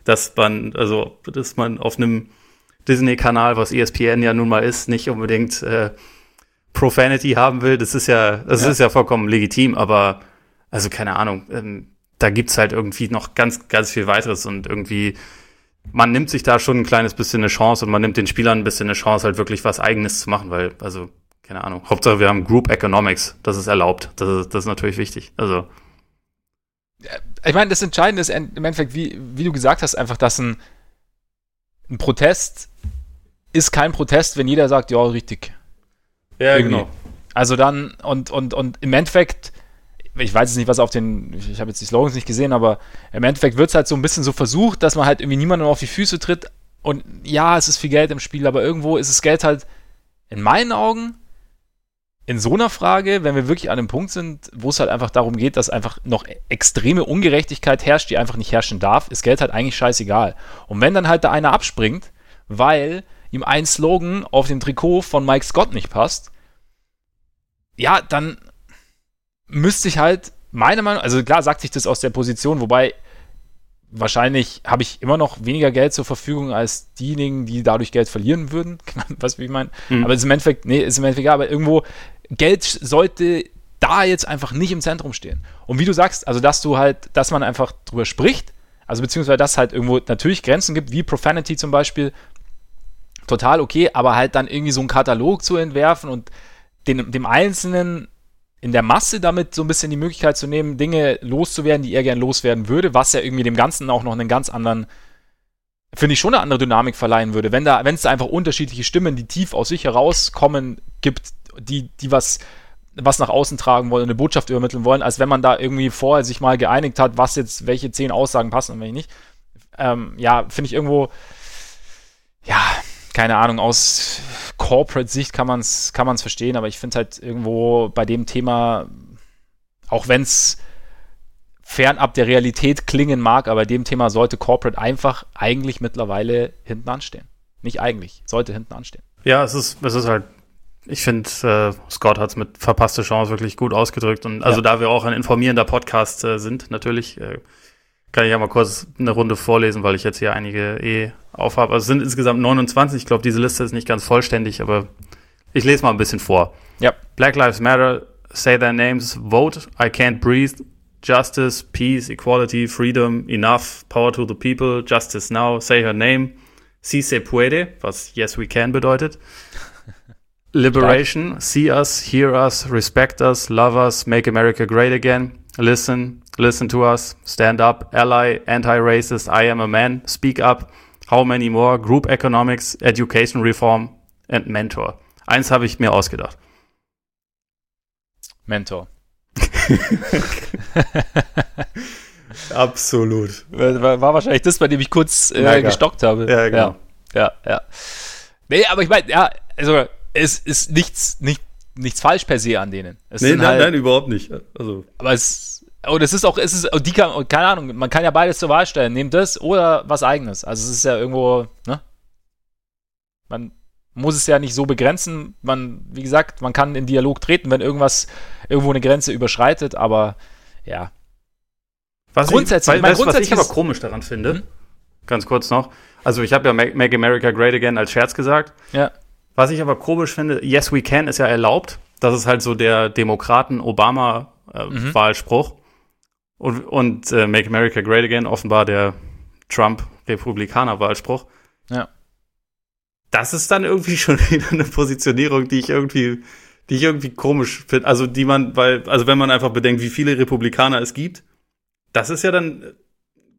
S2: dass man, also, dass man auf einem Disney-Kanal, was ESPN ja nun mal ist, nicht unbedingt äh, Profanity haben will. Das ist ja, das ja. ist ja vollkommen legitim, aber also keine Ahnung, ähm, da gibt's halt irgendwie noch ganz, ganz viel weiteres und irgendwie, man nimmt sich da schon ein kleines bisschen eine Chance und man nimmt den Spielern ein bisschen eine Chance, halt wirklich was Eigenes zu machen, weil, also, keine Ahnung, Hauptsache wir haben Group Economics, das ist erlaubt. Das ist, das ist natürlich wichtig. Also
S1: ich meine, das Entscheidende ist im Endeffekt, wie, wie du gesagt hast, einfach, dass ein, ein Protest ist kein Protest, wenn jeder sagt, ja, richtig.
S2: Ja, Irgendwie. genau.
S1: Also dann, und, und, und im Endeffekt, ich weiß jetzt nicht, was auf den, ich habe jetzt die Slogans nicht gesehen, aber im Endeffekt wird es halt so ein bisschen so versucht, dass man halt irgendwie niemandem auf die Füße tritt. Und ja, es ist viel Geld im Spiel, aber irgendwo ist das Geld halt in meinen Augen in so einer Frage, wenn wir wirklich an einem Punkt sind, wo es halt einfach darum geht, dass einfach noch extreme Ungerechtigkeit herrscht, die einfach nicht herrschen darf, ist Geld halt eigentlich scheißegal. Und wenn dann halt da einer abspringt, weil ihm ein Slogan auf dem Trikot von Mike Scott nicht passt, ja, dann müsste ich halt meiner Meinung, also klar sagt sich das aus der Position, wobei wahrscheinlich habe ich immer noch weniger Geld zur Verfügung als diejenigen, die dadurch Geld verlieren würden. Was wie ich meine? Mhm. Aber es ist im Endeffekt, nee, ist im Endeffekt egal, aber irgendwo Geld sollte da jetzt einfach nicht im Zentrum stehen. Und wie du sagst, also dass du halt, dass man einfach drüber spricht, also beziehungsweise dass es halt irgendwo natürlich Grenzen gibt, wie Profanity zum Beispiel, total okay, aber halt dann irgendwie so einen Katalog zu entwerfen und den, dem Einzelnen in der Masse damit so ein bisschen die Möglichkeit zu nehmen, Dinge loszuwerden, die er gern loswerden würde, was ja irgendwie dem Ganzen auch noch einen ganz anderen, finde ich schon eine andere Dynamik verleihen würde. Wenn da, wenn es da einfach unterschiedliche Stimmen, die tief aus sich herauskommen, gibt, die, die was, was nach außen tragen wollen, eine Botschaft übermitteln wollen, als wenn man da irgendwie vorher sich mal geeinigt hat, was jetzt, welche zehn Aussagen passen und welche nicht. Ähm, ja, finde ich irgendwo, ja, keine Ahnung, aus Corporate-Sicht kann man es kann man's verstehen, aber ich finde halt irgendwo bei dem Thema, auch wenn es fernab der Realität klingen mag, aber bei dem Thema sollte Corporate einfach eigentlich mittlerweile hinten anstehen. Nicht eigentlich, sollte hinten anstehen.
S2: Ja, es ist, es ist halt, ich finde, äh, Scott hat es mit verpasste Chance wirklich gut ausgedrückt. Und also ja. da wir auch ein informierender Podcast äh, sind, natürlich, äh, kann ich ja mal kurz eine Runde vorlesen, weil ich jetzt hier einige eh aufhabe. Also es sind insgesamt 29. Ich glaube, diese Liste ist nicht ganz vollständig, aber ich lese mal ein bisschen vor.
S1: Ja.
S2: Black Lives Matter, say their names, vote, I can't breathe, justice, peace, equality, freedom, enough, power to the people, justice now, say her name, si se puede, was yes we can bedeutet. Liberation, see us, hear us, respect us, love us, make America great again. Listen, listen to us, stand up, ally, anti-racist, I am a man, speak up, how many more, group economics, education reform and mentor. Eins habe ich mir ausgedacht.
S1: Mentor.
S2: Absolut.
S1: War, war, wahrscheinlich das, bei dem ich kurz äh, gestockt habe.
S2: Ja, genau.
S1: Ja, ja. ja. Nee, aber ich meine, ja, also es ist nichts, nicht, nichts falsch per se an denen.
S2: Es nee, nein, halt, nein, überhaupt nicht. Also.
S1: Aber es, und es ist auch, es ist, die kann, keine Ahnung, man kann ja beides zur Wahl stellen. Nehmt das oder was eigenes. Also es ist ja irgendwo, ne? Man muss es ja nicht so begrenzen. Man, wie gesagt, man kann in Dialog treten, wenn irgendwas irgendwo eine Grenze überschreitet, aber ja.
S2: Was grundsätzlich, ich, weil, weißt, was ich aber komisch daran finde, hm? ganz kurz noch. Also ich habe ja Make, Make America Great Again als Scherz gesagt.
S1: Ja.
S2: Was ich aber komisch finde, Yes We Can ist ja erlaubt. Das ist halt so der Demokraten-Obama-Wahlspruch. Äh, mhm. Und, und äh, Make America Great Again offenbar der Trump-Republikaner-Wahlspruch.
S1: Ja.
S2: Das ist dann irgendwie schon wieder eine Positionierung, die ich irgendwie, die ich irgendwie komisch finde. Also die man, weil, also wenn man einfach bedenkt, wie viele Republikaner es gibt, das ist ja dann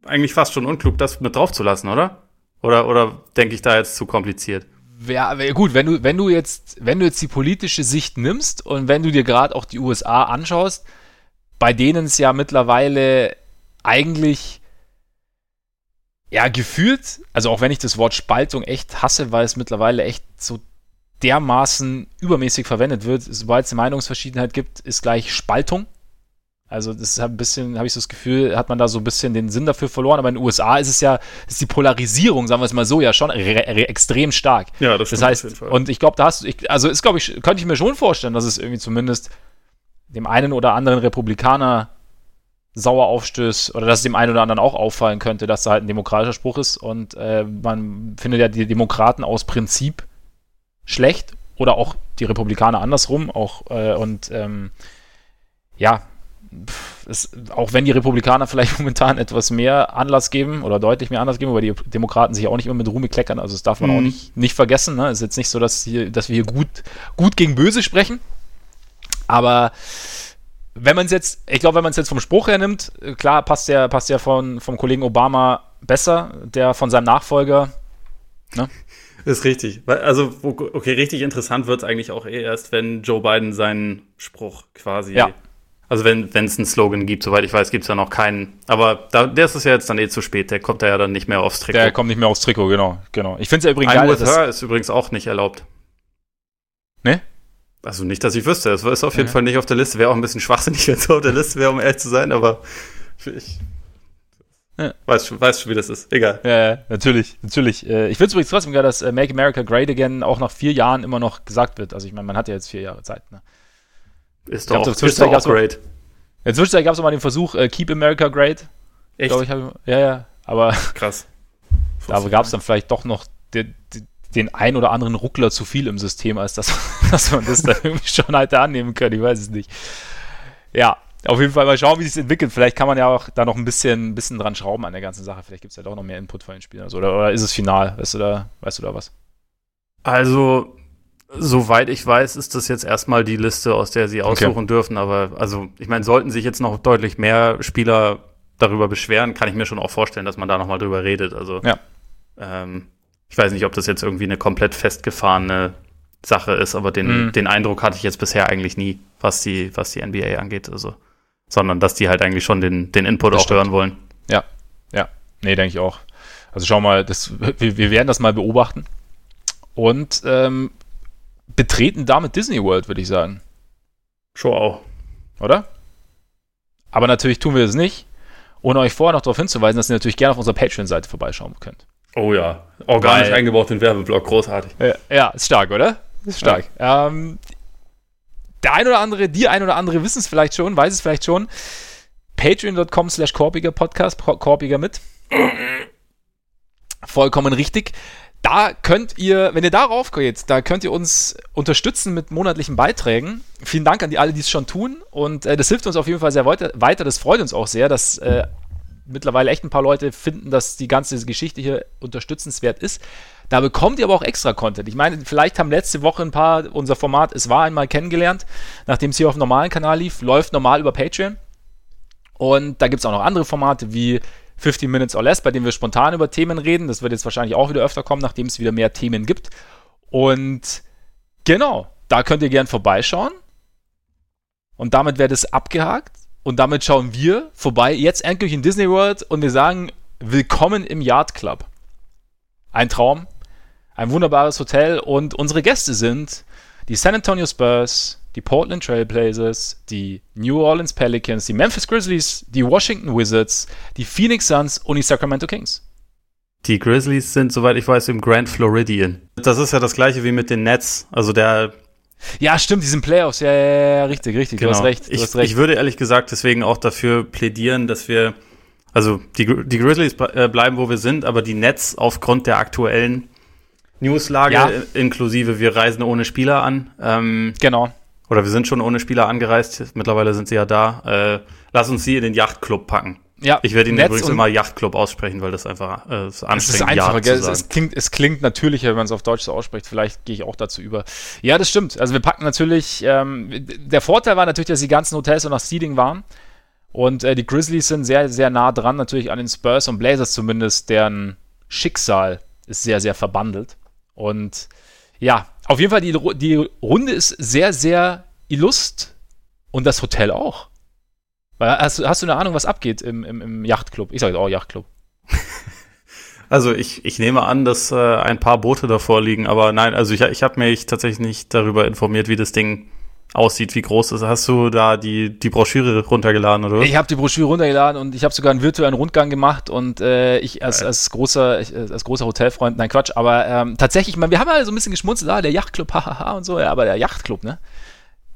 S2: eigentlich fast schon unklug, das mit drauf zu lassen, oder? Oder, oder denke ich da jetzt zu kompliziert?
S1: Ja, gut, wenn du, wenn du jetzt, wenn du jetzt die politische Sicht nimmst und wenn du dir gerade auch die USA anschaust, bei denen es ja mittlerweile eigentlich ja gefühlt, also auch wenn ich das Wort Spaltung echt hasse, weil es mittlerweile echt so dermaßen übermäßig verwendet wird, sobald es eine Meinungsverschiedenheit gibt, ist gleich Spaltung. Also das ist ein bisschen, habe ich so das Gefühl, hat man da so ein bisschen den Sinn dafür verloren. Aber in den USA ist es ja, ist die Polarisierung, sagen wir es mal so, ja schon extrem stark.
S2: Ja, das.
S1: Das heißt, und ich glaube, da hast du, also ist, glaube ich, könnte ich mir schon vorstellen, dass es irgendwie zumindest dem einen oder anderen Republikaner sauer aufstößt oder dass es dem einen oder anderen auch auffallen könnte, dass da halt ein demokratischer Spruch ist und äh, man findet ja die Demokraten aus Prinzip schlecht oder auch die Republikaner andersrum auch äh, und ähm, ja, es, auch wenn die Republikaner vielleicht momentan etwas mehr Anlass geben oder deutlich mehr Anlass geben, aber die Demokraten sich auch nicht immer mit Ruhm kleckern, also das darf man mhm. auch nicht, nicht vergessen. Ne? Es ist jetzt nicht so, dass, hier, dass wir hier gut, gut gegen böse sprechen, aber wenn man es jetzt, ich glaube, wenn man es jetzt vom Spruch her nimmt, klar passt der, passt der von, vom Kollegen Obama besser, der von seinem Nachfolger.
S2: Ne? Ist richtig. Also, okay, richtig interessant wird es eigentlich auch eh erst, wenn Joe Biden seinen Spruch quasi.
S1: Ja.
S2: Also, wenn es einen Slogan gibt, soweit ich weiß, gibt es ja noch keinen. Aber da, der ist es ja jetzt dann eh zu spät. Der kommt ja dann nicht mehr aufs Trikot.
S1: Der kommt nicht mehr aufs Trikot, genau. genau. Ich finde es ja übrigens
S2: I'm geil. With her ist übrigens auch nicht erlaubt. Also nicht, dass ich wüsste. Das ist auf jeden ja. Fall nicht auf der Liste. Wäre auch ein bisschen schwachsinnig, wenn es auf der Liste wäre, um ehrlich zu sein, aber ich ja. weiß, weiß schon, wie das ist. Egal.
S1: Ja, natürlich, natürlich. Äh, ich finde es übrigens trotzdem geil, dass äh, Make America Great Again auch nach vier Jahren immer noch gesagt wird. Also ich meine, man hat ja jetzt vier Jahre Zeit. Ne?
S2: Ist doch, glaub, auch, ist doch auch great.
S1: In der Zwischenzeit gab es auch mal den Versuch, uh, Keep America Great.
S2: Echt?
S1: Ich, ja, ja. Aber
S2: krass.
S1: da gab es dann vielleicht doch noch die, die, den ein oder anderen Ruckler zu viel im System, als dass, dass man das da irgendwie schon halt annehmen könnte. Ich weiß es nicht. Ja, auf jeden Fall mal schauen, wie sich entwickelt. Vielleicht kann man ja auch da noch ein bisschen, ein bisschen dran schrauben an der ganzen Sache. Vielleicht gibt es ja doch noch mehr Input von den Spielern. Also, oder, oder ist es final? Weißt du da, weißt du da was?
S2: Also, soweit ich weiß, ist das jetzt erstmal die Liste, aus der sie aussuchen okay. dürfen. Aber also, ich meine, sollten sich jetzt noch deutlich mehr Spieler darüber beschweren, kann ich mir schon auch vorstellen, dass man da nochmal drüber redet. Also,
S1: ja.
S2: ähm, ich weiß nicht, ob das jetzt irgendwie eine komplett festgefahrene Sache ist, aber den, mhm. den Eindruck hatte ich jetzt bisher eigentlich nie, was die, was die NBA angeht. Also, sondern dass die halt eigentlich schon den, den Input das auch stimmt. hören wollen.
S1: Ja, ja. Nee, denke ich auch. Also schau mal, das, wir, wir werden das mal beobachten. Und ähm, betreten damit Disney World, würde ich sagen.
S2: Schon auch.
S1: Oder? Aber natürlich tun wir das nicht, ohne euch vorher noch darauf hinzuweisen, dass ihr natürlich gerne auf unserer Patreon-Seite vorbeischauen könnt.
S2: Oh ja, organisch Weil, eingebaut den Werbeblock, großartig.
S1: Ja, ja, ist stark, oder? Ist stark. Ja. Ähm, der ein oder andere, die ein oder andere wissen es vielleicht schon, weiß es vielleicht schon. Patreon.com slash Korpiger Podcast, Korpiger mit. Vollkommen richtig. Da könnt ihr, wenn ihr darauf geht, da könnt ihr uns unterstützen mit monatlichen Beiträgen. Vielen Dank an die alle, die es schon tun. Und äh, das hilft uns auf jeden Fall sehr weiter. Das freut uns auch sehr, dass äh, mittlerweile echt ein paar Leute finden, dass die ganze Geschichte hier unterstützenswert ist. Da bekommt ihr aber auch extra Content. Ich meine, vielleicht haben letzte Woche ein paar unser Format Es war einmal kennengelernt, nachdem es hier auf dem normalen Kanal lief, läuft normal über Patreon. Und da gibt es auch noch andere Formate wie 15 Minutes or Less, bei denen wir spontan über Themen reden. Das wird jetzt wahrscheinlich auch wieder öfter kommen, nachdem es wieder mehr Themen gibt. Und genau, da könnt ihr gern vorbeischauen. Und damit wäre das abgehakt. Und damit schauen wir vorbei, jetzt endlich in Disney World und wir sagen, willkommen im Yard Club. Ein Traum, ein wunderbares Hotel und unsere Gäste sind die San Antonio Spurs, die Portland Trailblazers, die New Orleans Pelicans, die Memphis Grizzlies, die Washington Wizards, die Phoenix Suns und die Sacramento Kings.
S2: Die Grizzlies sind, soweit ich weiß, im Grand Floridian. Das ist ja das gleiche wie mit den Nets. Also der.
S1: Ja, stimmt, die sind Playoffs. Ja, ja, ja, richtig, richtig.
S2: Genau.
S1: Du hast recht. Du
S2: ich,
S1: hast recht.
S2: ich würde ehrlich gesagt deswegen auch dafür plädieren, dass wir, also die, die Grizzlies äh, bleiben, wo wir sind, aber die Nets aufgrund der aktuellen Newslage,
S1: Ja.
S2: äh, inklusive wir reisen ohne Spieler an, ähm,
S1: genau.
S2: oder wir sind schon ohne Spieler angereist, mittlerweile sind sie ja da, äh, lass uns sie in den Yachtclub packen.
S1: Ja,
S2: Ich werde ihn
S1: Nets
S2: übrigens
S1: und-
S2: immer Yachtclub aussprechen, weil das einfach äh, ist
S1: Es ist
S2: anstrengend,
S1: einfacher,
S2: zu
S1: Es, es, klingt, es klingt natürlicher, wenn man es auf Deutsch so ausspricht. Vielleicht gehe ich auch dazu über. Ja, das stimmt. Also wir packen natürlich, ähm, der Vorteil war natürlich, dass die ganzen Hotels so nach Seeding waren. Und äh, die Grizzlies sind sehr, sehr nah dran, natürlich an den Spurs und Blazers zumindest, deren Schicksal ist sehr, sehr verbandelt. Und ja, auf jeden Fall, die, die Runde ist sehr, sehr illust und das Hotel auch. Weil, Hast, du- hast du eine Ahnung, was abgeht im, im, im Yachtclub? Ich sage jetzt auch Yachtclub.
S2: Also ich, ich nehme an, dass äh, ein paar Boote davor liegen, aber nein, also ich, ich habe mich tatsächlich nicht darüber informiert, wie das Ding aussieht, wie groß es ist. Hast du da die, die Broschüre runtergeladen, oder?
S1: Ich habe die Broschüre runtergeladen und ich habe sogar einen virtuellen Rundgang gemacht und äh, ich als, als großer ich, äh, als großer Hotelfreund, nein Quatsch, aber ähm, tatsächlich, ich meine, wir haben alle so ein bisschen geschmunzelt, ah, der Yachtclub, hahaha und so, ja, aber der Yachtclub, ne,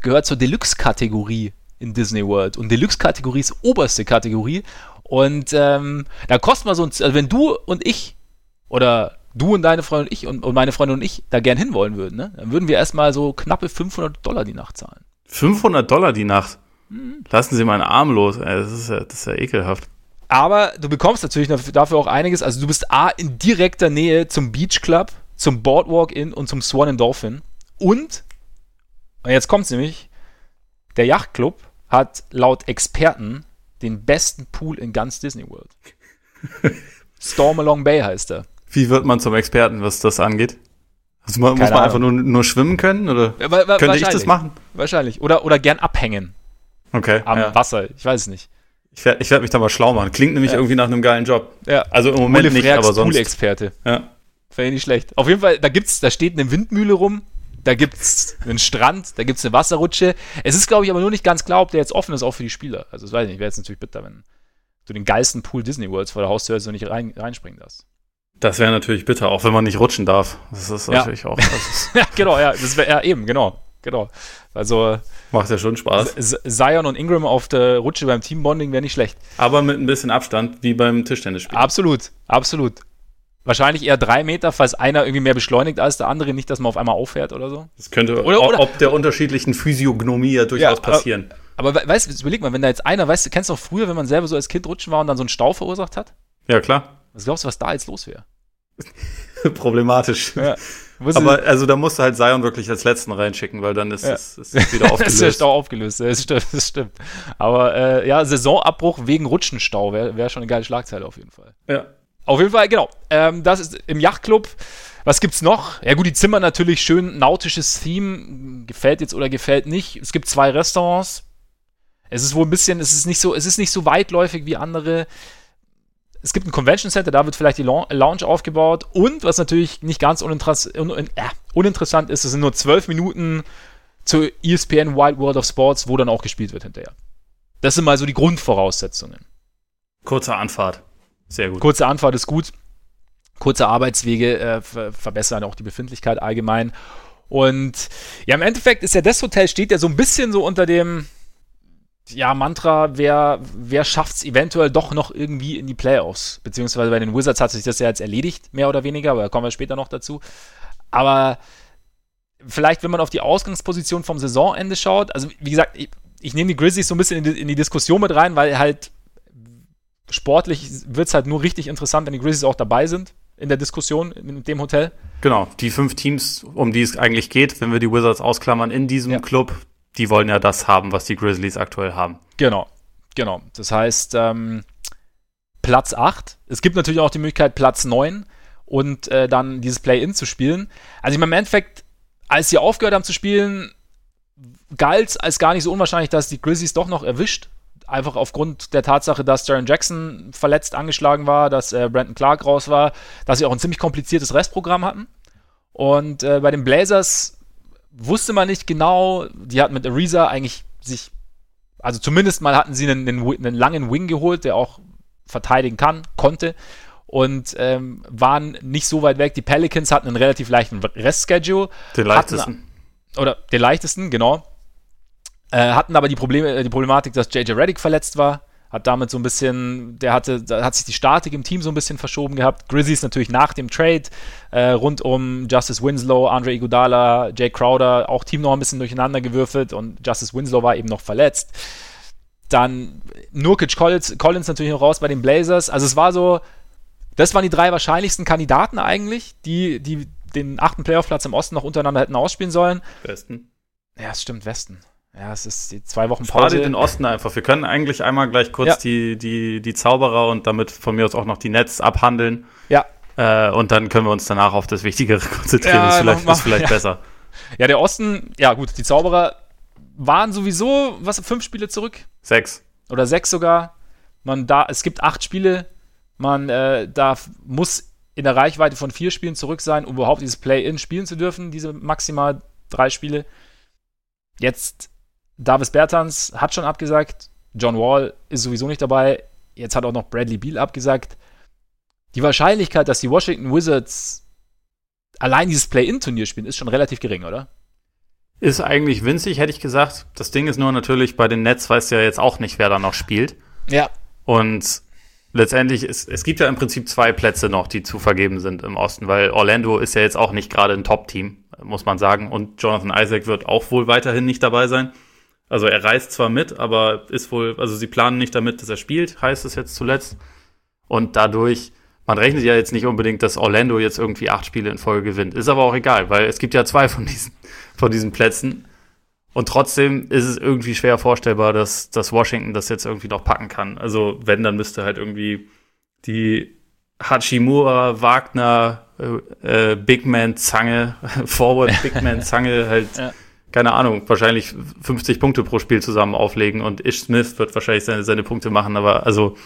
S1: gehört zur Deluxe-Kategorie in Disney World und Deluxe-Kategorie ist oberste Kategorie und ähm, da kostet man so ein, also wenn du und ich oder du und deine Freundin und ich und, und meine Freundin und ich da gern hinwollen würden, ne, dann würden wir erstmal so knappe 500 Dollar die Nacht zahlen.
S2: 500 Dollar die Nacht.
S1: Mhm.
S2: Lassen Sie meinen Arm los. Ey, das, ist ja, das ist ja ekelhaft.
S1: Aber du bekommst natürlich dafür- dafür auch einiges. Also du bist A in direkter Nähe zum Beach Club, zum Boardwalk Inn und zum Swan and Dolphin. Und, und jetzt kommt's nämlich, der Yachtclub hat laut Experten den besten Pool in ganz Disney World. Storm Along Bay heißt er.
S2: Wie wird man zum Experten, was das angeht? Also man, muss man einfach
S1: Ahnung.
S2: nur, nur schwimmen können? Oder
S1: Ja, wa- wa-
S2: könnte ich das machen?
S1: Wahrscheinlich. Oder, oder gern abhängen
S2: Okay.
S1: am
S2: ja.
S1: Wasser. Ich weiß es nicht.
S2: Ich werde ich werd mich da mal schlau machen. Klingt nämlich
S1: Ja.
S2: irgendwie nach einem geilen Job.
S1: Ja.
S2: Also im Moment
S1: Ole
S2: nicht,
S1: Freaks
S2: aber sonst.
S1: Pool-Experte.
S2: Ja.
S1: Fände ich nicht schlecht. Auf jeden Fall, da gibt's, da steht eine Windmühle rum, da gibt's einen Strand, da gibt's eine Wasserrutsche. Es ist, glaube ich, aber nur nicht ganz klar, ob der jetzt offen ist, auch für die Spieler. Also, das weiß ich nicht. Wäre jetzt natürlich bitter, wenn du den geilsten Pool Disney Worlds vor der Haustür so nicht rein, reinspringen darfst.
S2: Das wäre natürlich bitter, auch wenn man nicht rutschen darf. Das ist
S1: Ja.
S2: natürlich auch. Das ist,
S1: ja, genau, ja, das wäre ja eben, genau, genau. Also,
S2: macht ja schon Spaß.
S1: Zion und Ingram auf der Rutsche beim Teambonding wäre nicht schlecht.
S2: Aber mit ein bisschen Abstand, wie beim Tischtennisspiel.
S1: Absolut, absolut. Wahrscheinlich eher drei Meter, falls einer irgendwie mehr beschleunigt als der andere, nicht, dass man auf einmal auffährt oder so.
S2: Das könnte
S1: Oder- oder-
S2: ob der unterschiedlichen Physiognomie ja durchaus
S1: Ja,
S2: passieren.
S1: Aber we- weißt du, überleg mal, wenn da jetzt einer, weißt du, kennst du noch früher, wenn man selber so als Kind rutschen war und dann so einen Stau verursacht hat?
S2: Ja, klar.
S1: Was glaubst du, was da jetzt los wäre?
S2: Problematisch.
S1: Ja.
S2: Aber also da musst du halt Zion wirklich als letzten reinschicken, weil dann ist
S1: Ja.
S2: es ist wieder
S1: ist der
S2: aufgelöst.
S1: Stau aufgelöst, das stimmt. Das stimmt. Aber äh, ja, Saisonabbruch wegen Rutschenstau wäre wär schon eine geile Schlagzeile auf jeden Fall.
S2: ja.
S1: Auf jeden Fall, genau. Ähm, das ist im Yachtclub. Was gibt's noch? Ja gut, die Zimmer natürlich schön nautisches Theme. Gefällt jetzt oder gefällt nicht. Es gibt zwei Restaurants. Es ist wohl ein bisschen, es ist nicht so, es ist nicht so weitläufig wie andere. Es gibt ein Convention Center, da wird vielleicht die Lou- Lounge aufgebaut. Und was natürlich nicht ganz uninteress un äh, uninteressant ist, es sind nur zwölf Minuten zur ESPN Wide World of Sports, wo dann auch gespielt wird hinterher. Das sind mal so die Grundvoraussetzungen.
S2: Kurze Anfahrt. Sehr gut.
S1: Kurze Anfahrt ist gut. Kurze Arbeitswege äh, ver verbessern auch die Befindlichkeit allgemein. Und ja, im Endeffekt ist ja das Hotel, steht ja so ein bisschen so unter dem ja, Mantra, wer, wer schafft es eventuell doch noch irgendwie in die Playoffs? Beziehungsweise bei den Wizards hat sich das ja jetzt erledigt, mehr oder weniger, aber da kommen wir später noch dazu. Aber vielleicht, wenn man auf die Ausgangsposition vom Saisonende schaut, also wie gesagt, ich, ich nehme die Grizzlies so ein bisschen in die, in die Diskussion mit rein, weil halt sportlich wird es halt nur richtig interessant, wenn die Grizzlies auch dabei sind in der Diskussion in dem Hotel.
S2: Genau, die fünf Teams, um die es eigentlich geht, wenn wir die Wizards ausklammern in diesem
S1: Ja.
S2: Club, die wollen ja das haben, was die Grizzlies aktuell haben.
S1: Genau, genau. Das heißt, ähm, Platz 8. Es gibt natürlich auch die Möglichkeit, Platz 9 und äh, dann dieses Play-In zu spielen. Also ich meine, im Endeffekt, als sie aufgehört haben zu spielen, galt es als gar nicht so unwahrscheinlich, dass die Grizzlies doch noch erwischt. Einfach aufgrund der Tatsache, dass Jaron Jackson verletzt angeschlagen war, dass äh, Brandon Clark raus war, dass sie auch ein ziemlich kompliziertes Restprogramm hatten. Und äh, bei den Blazers wusste man nicht genau, die hatten mit Ariza eigentlich sich, also zumindest mal hatten sie einen, einen, einen langen Wing geholt, der auch verteidigen kann, konnte. und ähm, waren nicht so weit weg. Die Pelicans hatten einen relativ leichten Restschedule.
S2: Den leichtesten.
S1: Hatten, oder den leichtesten, genau. Äh, hatten aber die, Probleme, die Problematik, dass JJ Reddick verletzt war. Hat damit so ein bisschen, der hatte, da hat sich die Statik im Team so ein bisschen verschoben gehabt. Grizzlies natürlich nach dem Trade äh, rund um Justice Winslow, Andre Iguodala, Jay Crowder, auch Team noch ein bisschen durcheinander gewürfelt und Justice Winslow war eben noch verletzt. Dann Nurkic Collins, Collins natürlich noch raus bei den Blazers. Also es war so, das waren die drei wahrscheinlichsten Kandidaten eigentlich, die, die den achten Playoff-Platz im Osten noch untereinander hätten ausspielen sollen.
S2: Westen.
S1: Ja, es stimmt, Westen. Ja, es ist die zwei Wochen
S2: Pause. Spare den Osten einfach. Wir können eigentlich einmal gleich kurz ja. die, die, die Zauberer und damit von mir aus auch noch die Nets abhandeln.
S1: Ja.
S2: Äh, und dann können wir uns danach auf das Wichtigere konzentrieren. Ja, ist vielleicht, ist vielleicht ja. besser.
S1: Ja, der Osten, ja gut, die Zauberer waren sowieso, was, fünf Spiele zurück?
S2: Sechs.
S1: Oder sechs sogar. Man da, es gibt acht Spiele. Man äh, darf, muss in der Reichweite von vier Spielen zurück sein, um überhaupt dieses Play-In spielen zu dürfen, diese maximal drei Spiele. Jetzt Davis Bertans hat schon abgesagt. John Wall ist sowieso nicht dabei. Jetzt hat auch noch Bradley Beal abgesagt. Die Wahrscheinlichkeit, dass die Washington Wizards allein dieses Play-In-Turnier spielen, ist schon relativ gering, oder?
S2: Ist eigentlich winzig, hätte ich gesagt. Das Ding ist nur natürlich, bei den Nets weißt du ja jetzt auch nicht, wer da noch spielt.
S1: Ja.
S2: Und letztendlich, ist, es gibt ja im Prinzip zwei Plätze noch, die zu vergeben sind im Osten, weil Orlando ist ja jetzt auch nicht gerade ein Top-Team, muss man sagen. Und Jonathan Isaac wird auch wohl weiterhin nicht dabei sein. Also er reist zwar mit, aber ist wohl, also sie planen nicht damit, dass er spielt, heißt es jetzt zuletzt. Und dadurch, man rechnet ja jetzt nicht unbedingt, dass Orlando jetzt irgendwie acht Spiele in Folge gewinnt. Ist aber auch egal, weil es gibt ja zwei von diesen, von diesen Plätzen. Und trotzdem ist es irgendwie schwer vorstellbar, dass, dass Washington das jetzt irgendwie noch packen kann. Also wenn, dann müsste halt irgendwie die Hachimura, Wagner, äh, äh Big Man Zange, Forward Big Man Zange halt ja keine Ahnung, wahrscheinlich 50 Punkte pro Spiel zusammen auflegen und Ish Smith wird wahrscheinlich seine, seine Punkte machen, aber also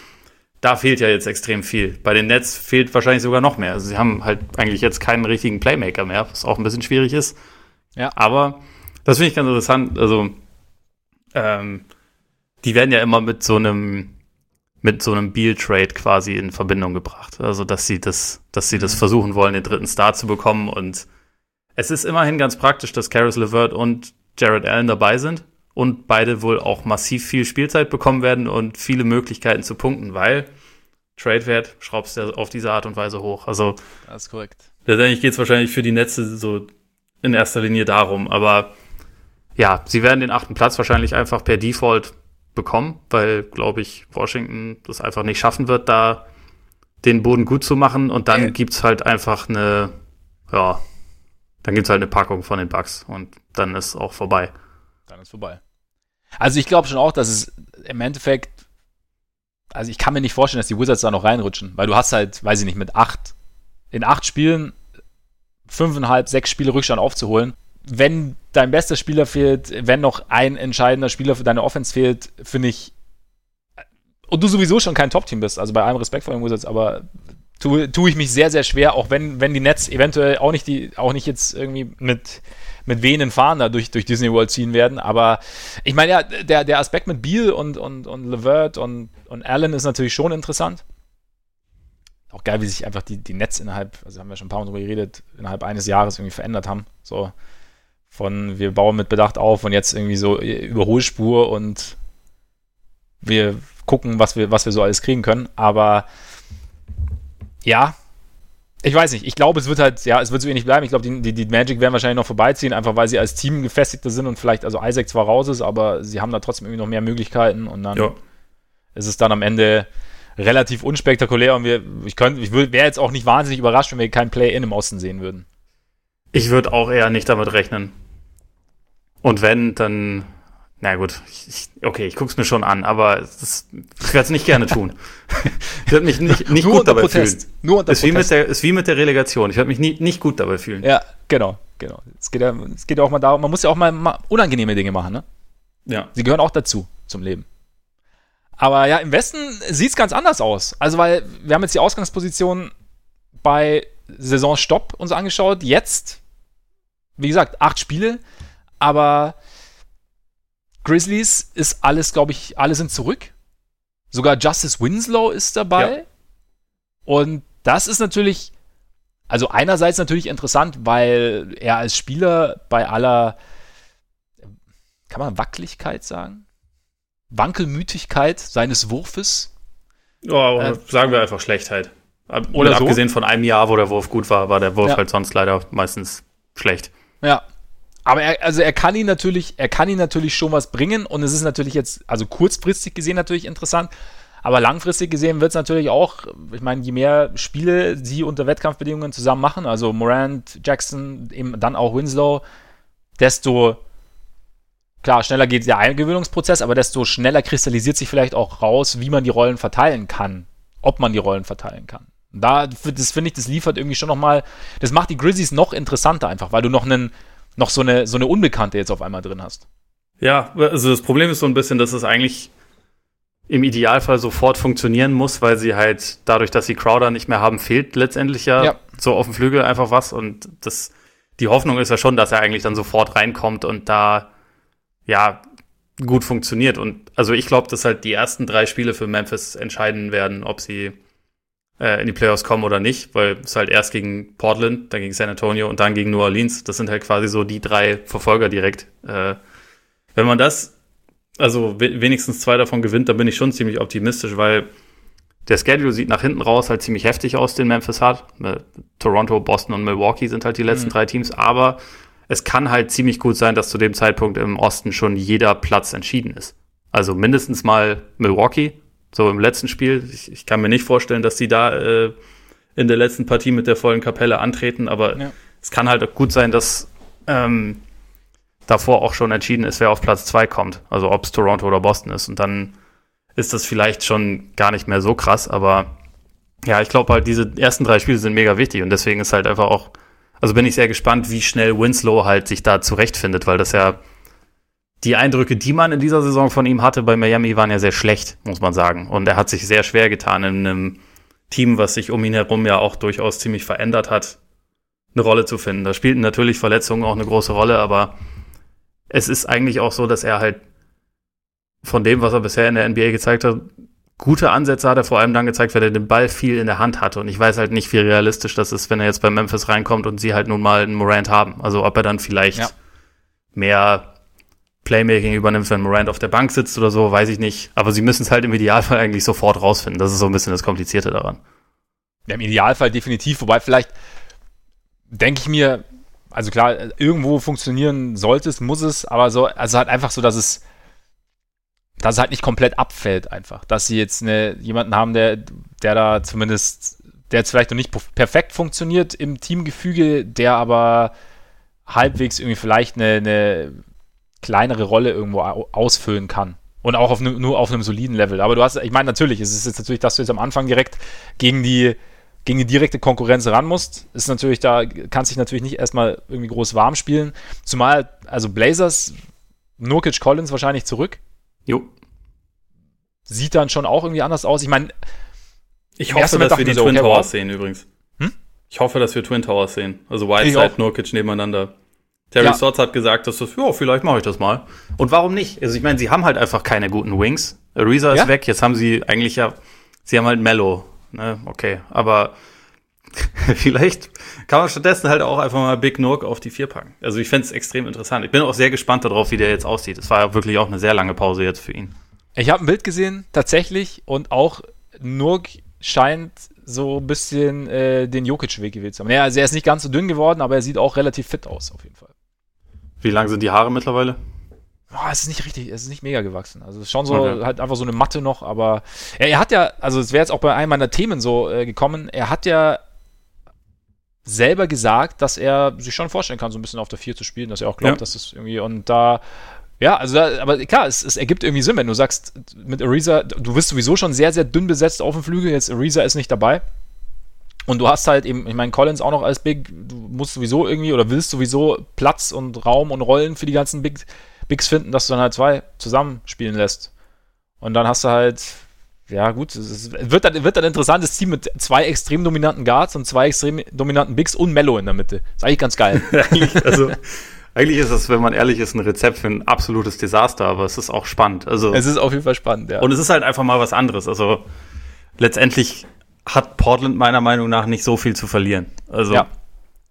S2: da fehlt ja jetzt extrem viel. Bei den Nets fehlt wahrscheinlich sogar noch mehr. Also sie haben halt eigentlich jetzt keinen richtigen Playmaker mehr, was auch ein bisschen schwierig ist.
S1: Ja.
S2: Aber das finde ich ganz interessant. Also ähm, die werden ja immer mit so einem mit so einem Beal-Trade quasi in Verbindung gebracht. Also dass sie das, dass sie das mhm. versuchen wollen, den dritten Star zu bekommen und es ist immerhin ganz praktisch, dass Karis LeVert und Jared Allen dabei sind und beide wohl auch massiv viel Spielzeit bekommen werden und viele Möglichkeiten zu punkten, weil Trade-Wert schraubst du auf diese Art und Weise hoch. Also,
S1: das ist korrekt.
S2: Letztendlich geht es wahrscheinlich für die Netze so in erster Linie darum, aber ja, sie werden den achten Platz wahrscheinlich einfach per Default bekommen, weil, glaube ich, Washington das einfach nicht schaffen wird, da den Boden gut zu machen und dann äh. gibt's halt einfach eine, ja, dann gibt es halt eine Packung von den Bugs und dann ist auch vorbei.
S1: Dann ist vorbei. Also ich glaube schon auch, dass es im Endeffekt, also ich kann mir nicht vorstellen, dass die Wizards da noch reinrutschen, weil du hast halt, weiß ich nicht, mit acht, in acht Spielen fünfeinhalb, sechs Spiele Rückstand aufzuholen. Wenn dein bester Spieler fehlt, wenn noch ein entscheidender Spieler für deine Offense fehlt, finde ich, und du sowieso schon kein Top-Team bist, also bei allem Respekt vor den Wizards, aber tue, tue ich mich sehr, sehr schwer, auch wenn, wenn die Nets eventuell auch nicht die, auch nicht jetzt irgendwie mit, mit wehenden Fahnen da durch, durch Disney World ziehen werden. Aber ich meine ja, der, der Aspekt mit Beal und, und, und Levert und, und Allen ist natürlich schon interessant. Auch geil, wie sich einfach die, die Nets innerhalb, also haben wir schon ein paar Mal drüber geredet, innerhalb eines Jahres irgendwie verändert haben. So von wir bauen mit Bedacht auf und jetzt irgendwie so Überholspur und wir gucken, was wir, was wir so alles kriegen können. Aber ja, ich weiß nicht. Ich glaube, es wird halt, ja, es wird so ähnlich bleiben. Ich glaube, die, die, die, Magic werden wahrscheinlich noch vorbeiziehen, einfach weil sie als Team gefestigter sind und vielleicht, also Isaac zwar raus ist, aber sie haben da trotzdem irgendwie noch mehr Möglichkeiten und dann ja. ist es dann am Ende relativ unspektakulär und wir, ich könnte, ich wäre jetzt auch nicht wahnsinnig überrascht, wenn wir kein Play-In im Osten sehen würden.
S2: Ich würde auch eher nicht damit rechnen. Und wenn, dann na gut, ich, okay, ich guck's mir schon an, aber das, ich werde es nicht gerne tun. ich werde mich nicht, nicht gut dabei Protest. fühlen. Nur unter ist Protest. Wie mit der, ist wie mit der Relegation. Ich werde mich nie, nicht gut dabei fühlen.
S1: Ja, genau, genau. Es geht ja, es geht ja auch mal darum, man muss ja auch mal, mal unangenehme Dinge machen, ne?
S2: Ja.
S1: Sie gehören auch dazu, zum Leben. Aber ja, im Westen sieht's ganz anders aus. Also, weil wir haben jetzt die Ausgangsposition bei Saisonstopp uns angeschaut. Jetzt, wie gesagt, acht Spiele, aber Grizzlies ist alles, glaube ich, alle sind zurück. Sogar Justice Winslow ist dabei. Ja. Und das ist natürlich, also einerseits natürlich interessant, weil er als Spieler bei aller, kann man Wackeligkeit sagen? Wankelmütigkeit seines Wurfes.
S2: Oh, äh, sagen wir einfach Schlechtheit. Oder so. abgesehen von einem Jahr, wo der Wurf gut war, war der Wurf ja. halt sonst leider meistens schlecht.
S1: Ja. Aber er, also er kann ihn natürlich, er kann ihn natürlich schon was bringen und es ist natürlich jetzt, also kurzfristig gesehen natürlich interessant, aber langfristig gesehen wird es natürlich auch, ich meine, je mehr Spiele sie unter Wettkampfbedingungen zusammen machen, also Morant, Jackson, eben dann auch Winslow, desto klar, schneller geht der Eingewöhnungsprozess, aber desto schneller kristallisiert sich vielleicht auch raus, wie man die Rollen verteilen kann, ob man die Rollen verteilen kann. Da, das finde ich, das liefert irgendwie schon nochmal, das macht die Grizzlies noch interessanter einfach, weil du noch einen, noch so eine, so eine Unbekannte jetzt auf einmal drin hast.
S2: Ja, also das Problem ist so ein bisschen, dass es eigentlich im Idealfall sofort funktionieren muss, weil sie halt dadurch, dass sie Crowder nicht mehr haben, fehlt letztendlich ja, ja. so auf dem Flügel einfach was und das, die Hoffnung ist ja schon, dass er eigentlich dann sofort reinkommt und da, ja, gut funktioniert und also ich glaube, dass halt die ersten drei Spiele für Memphis entscheiden werden, ob sie äh, in die Playoffs kommen oder nicht, weil es halt erst gegen Portland, dann gegen San Antonio und dann gegen New Orleans, das sind halt quasi so die drei Verfolger direkt. Äh, wenn man das, also wenigstens zwei davon gewinnt, dann bin ich schon ziemlich optimistisch, weil der Schedule sieht nach hinten raus halt ziemlich heftig aus, den Memphis hat. Äh, Toronto, Boston und Milwaukee sind halt die letzten mhm. drei Teams, aber es kann halt ziemlich gut sein, dass zu dem Zeitpunkt im Osten schon jeder Platz entschieden ist. Also mindestens mal Milwaukee, so im letzten Spiel. Ich, ich kann mir nicht vorstellen, dass sie da äh, in der letzten Partie mit der vollen Kapelle antreten, aber ja. es kann halt gut sein, dass ähm, davor auch schon entschieden ist, wer auf Platz zwei kommt. Also ob es Toronto oder Boston ist. Und dann ist das vielleicht schon gar nicht mehr so krass, aber ja, ich glaube halt, diese ersten drei Spiele sind mega wichtig und deswegen ist halt einfach auch, also bin ich sehr gespannt, wie schnell Winslow halt sich da zurechtfindet, weil das ja die Eindrücke, die man in dieser Saison von ihm hatte bei Miami, waren ja sehr schlecht, muss man sagen. Und er hat sich sehr schwer getan in einem Team, was sich um ihn herum ja auch durchaus ziemlich verändert hat, eine Rolle zu finden. Da spielten natürlich Verletzungen auch eine große Rolle, aber es ist eigentlich auch so, dass er halt von dem, was er bisher in der NBA gezeigt hat, gute Ansätze hat er vor allem dann gezeigt, weil er den Ball viel in der Hand hatte. Und ich weiß halt nicht, wie realistisch das ist, wenn er jetzt bei Memphis reinkommt und sie halt nun mal einen Morant haben. Also ob er dann vielleicht ja. mehr Playmaking übernimmt, wenn Morant auf der Bank sitzt oder so, weiß ich nicht. Aber sie müssen es halt im Idealfall eigentlich sofort rausfinden. Das ist so ein bisschen das Komplizierte daran.
S1: Ja, im Idealfall definitiv. Wobei vielleicht denke ich mir, also klar, irgendwo funktionieren sollte es, muss es, aber so, also halt einfach so, dass es, dass es halt nicht komplett abfällt einfach. Dass sie jetzt eine, jemanden haben, der, der da zumindest, der jetzt vielleicht noch nicht perfekt funktioniert im Teamgefüge, der aber halbwegs irgendwie vielleicht eine, eine kleinere Rolle irgendwo ausfüllen kann. Und auch auf ne, nur auf einem soliden Level. Aber du hast, ich meine, natürlich, es ist jetzt natürlich, dass du jetzt am Anfang direkt gegen die, gegen die direkte Konkurrenz ran musst. Ist natürlich, da kannst dich natürlich nicht erstmal irgendwie groß warm spielen. Zumal, also Blazers, Nurkic Collins wahrscheinlich zurück.
S2: Jo.
S1: Sieht dann schon auch irgendwie anders aus. Ich meine,
S2: ich hoffe, dass wir die Twin Towers sehen übrigens. Hm? Ich hoffe, dass wir Twin Towers sehen. Also Whiteside, Nurkic nebeneinander. Terry ja. Stotts hat gesagt, dass das, ja, vielleicht mache ich das mal. Und warum nicht? Also ich meine, sie haben halt einfach keine guten Wings. Ariza ist ja? weg, jetzt haben sie eigentlich ja, sie haben halt Mellow, ne, okay, aber vielleicht kann man stattdessen halt auch einfach mal Big Nook auf die vier packen. Also ich fände es extrem interessant. Ich bin auch sehr gespannt darauf, wie der jetzt aussieht. Es war ja wirklich auch eine sehr lange Pause jetzt für ihn.
S1: Ich habe ein Bild gesehen, tatsächlich, und auch Nook scheint so ein bisschen äh, den Jokic-Weg gewählt zu haben. Ja, also er ist nicht ganz so dünn geworden, aber er sieht auch relativ fit aus, auf jeden Fall.
S2: Wie lang sind die Haare mittlerweile?
S1: Oh, es ist nicht richtig, es ist nicht mega gewachsen. Also es ist schon so, okay. halt einfach so eine Matte noch, aber ja, er hat ja, also es wäre jetzt auch bei einem meiner Themen so äh, gekommen, er hat ja selber gesagt, dass er sich schon vorstellen kann, so ein bisschen auf der 4 zu spielen, dass er auch glaubt, ja. dass es irgendwie und da ja, also da, aber klar, es, es, ergibt irgendwie Sinn, wenn du sagst, mit Ariza, du bist sowieso schon sehr, sehr dünn besetzt auf dem Flügel, jetzt Ariza ist nicht dabei. Und du hast halt eben, ich meine, Collins auch noch als Big, du musst sowieso irgendwie oder willst sowieso Platz und Raum und Rollen für die ganzen Big, Bigs finden, dass du dann halt zwei zusammenspielen lässt. Und dann hast du halt, ja gut, es wird dann, wird dann ein interessantes Team mit zwei extrem dominanten Guards und zwei extrem dominanten Bigs und Mellow in der Mitte. Ist eigentlich ganz geil.
S2: also, eigentlich ist das, wenn man ehrlich ist, ein Rezept für ein absolutes Desaster, aber es ist auch spannend. Also,
S1: es ist auf jeden Fall spannend, ja.
S2: Und es ist halt einfach mal was anderes. Also letztendlich hat Portland meiner Meinung nach nicht so viel zu verlieren. Also ja.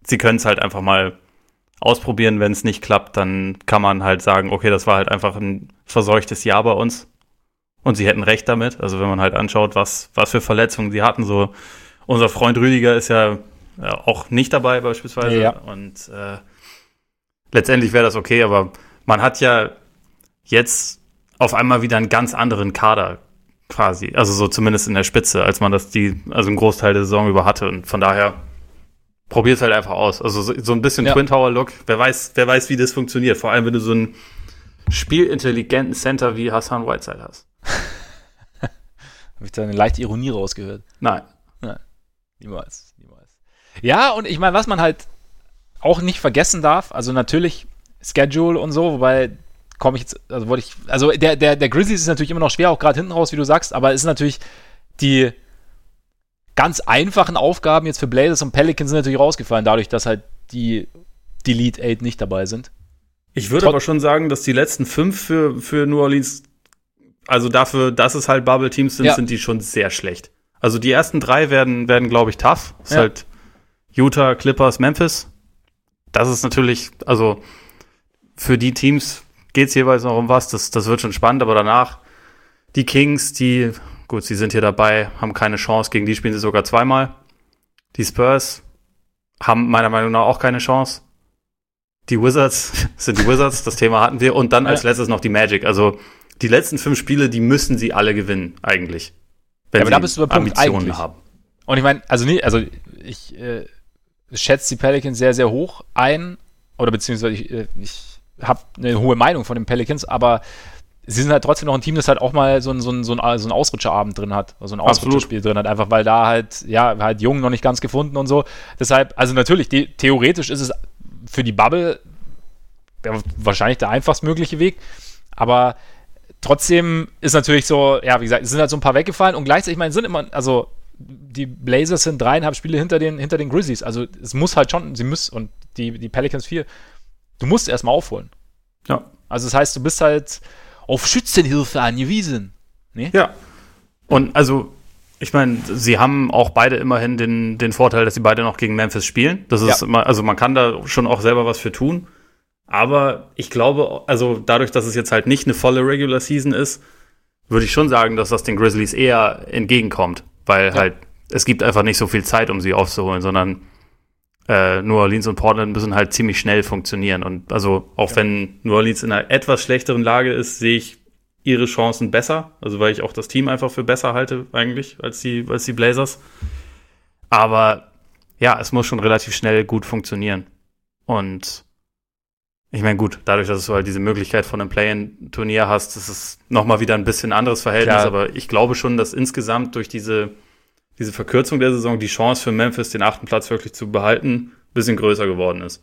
S2: sie können es halt einfach mal ausprobieren. Wenn es nicht klappt, dann kann man halt sagen, okay, das war halt einfach ein verseuchtes Jahr bei uns. Und sie hätten recht damit. Also wenn man halt anschaut, was, was für Verletzungen sie hatten, so unser Freund Rüdiger ist ja, ja auch nicht dabei beispielsweise. Ja. Und äh, letztendlich wäre das okay, aber man hat ja jetzt auf einmal wieder einen ganz anderen Kader quasi. Also so zumindest in der Spitze, als man das die, also einen Großteil der Saison über hatte. Und von daher probier es halt einfach aus. Also so, so ein bisschen ja. Twin Tower Look. Wer weiß, wer weiß, wie das funktioniert. Vor allem, wenn du so einen spielintelligenten Center wie Hassan Whiteside hast.
S1: Habe ich da eine leichte Ironie rausgehört?
S2: Nein.
S1: Nein. Niemals. Niemals. Ja, und ich meine, was man halt auch nicht vergessen darf, also natürlich Schedule und so, wobei komme ich jetzt, also wollte ich, also der, der, der Grizzlies ist natürlich immer noch schwer, auch gerade hinten raus, wie du sagst, aber es ist natürlich die ganz einfachen Aufgaben jetzt für Blazers und Pelicans sind natürlich rausgefallen, dadurch, dass halt die, die Lead 8 nicht dabei sind.
S2: Ich würde aber schon sagen, dass die letzten fünf für, für New Orleans, also dafür, dass es halt Bubble-Teams sind, ja. sind die schon sehr schlecht. Also die ersten drei werden, werden glaube ich, tough. Das ja. ist halt Utah, Clippers, Memphis. Das ist natürlich, also für die Teams geht es jeweils noch um was. Das, das wird schon spannend, aber danach die Kings, die, gut, sie sind hier dabei, haben keine Chance. Gegen die spielen sie sogar zweimal. Die Spurs haben meiner Meinung nach auch keine Chance die Wizards sind die Wizards, das Thema hatten wir. Und dann als letztes noch die Magic. Also die letzten fünf Spiele, die müssen sie alle gewinnen, eigentlich.
S1: Wenn ja, aber da bist du bei Punkt Ambitionen eigentlich. haben. Und ich meine, also nee, also ich äh, schätze die Pelicans sehr, sehr hoch ein. Oder beziehungsweise ich, äh, ich habe eine hohe Meinung von den Pelicans, aber sie sind halt trotzdem noch ein Team, das halt auch mal so ein, so ein, so ein, so ein Ausrutscherabend drin hat, also ein Ausrutscherspiel drin hat, einfach weil da halt, ja, halt Jungen noch nicht ganz gefunden und so. Deshalb, also natürlich, die, theoretisch ist es für die Bubble wahrscheinlich der einfachst mögliche Weg. Aber trotzdem ist natürlich so, ja, wie gesagt, es sind halt so ein paar weggefallen und gleichzeitig, ich meine, sind immer, also die Blazers sind dreieinhalb Spiele hinter den, hinter den Grizzlies. Also es muss halt schon, sie müssen, und die, die Pelicans vier, du musst erstmal aufholen.
S2: Ja.
S1: Also das heißt, du bist halt auf Schützenhilfe angewiesen.
S2: Nee? Ja. Und also ich meine, sie haben auch beide immerhin den, den Vorteil, dass sie beide noch gegen Memphis spielen. Das ist ja. immer, also man kann da schon auch selber was für tun. Aber ich glaube, also dadurch, dass es jetzt halt nicht eine volle Regular Season ist, würde ich schon sagen, dass das den Grizzlies eher entgegenkommt, weil ja. halt es gibt einfach nicht so viel Zeit, um sie aufzuholen, sondern äh, New Orleans und Portland müssen halt ziemlich schnell funktionieren. Und also auch ja. wenn New Orleans in einer etwas schlechteren Lage ist, sehe ich ihre Chancen besser. Also weil ich auch das Team einfach für besser halte eigentlich als die, als die Blazers. Aber ja, es muss schon relativ schnell gut funktionieren. Und ich meine, gut, dadurch, dass du halt diese Möglichkeit von einem Play-in-Turnier hast, ist es nochmal wieder ein bisschen anderes Verhältnis. Klar. Aber ich glaube schon, dass insgesamt durch diese, diese Verkürzung der Saison die Chance für Memphis, den achten Platz wirklich zu behalten, ein bisschen größer geworden ist.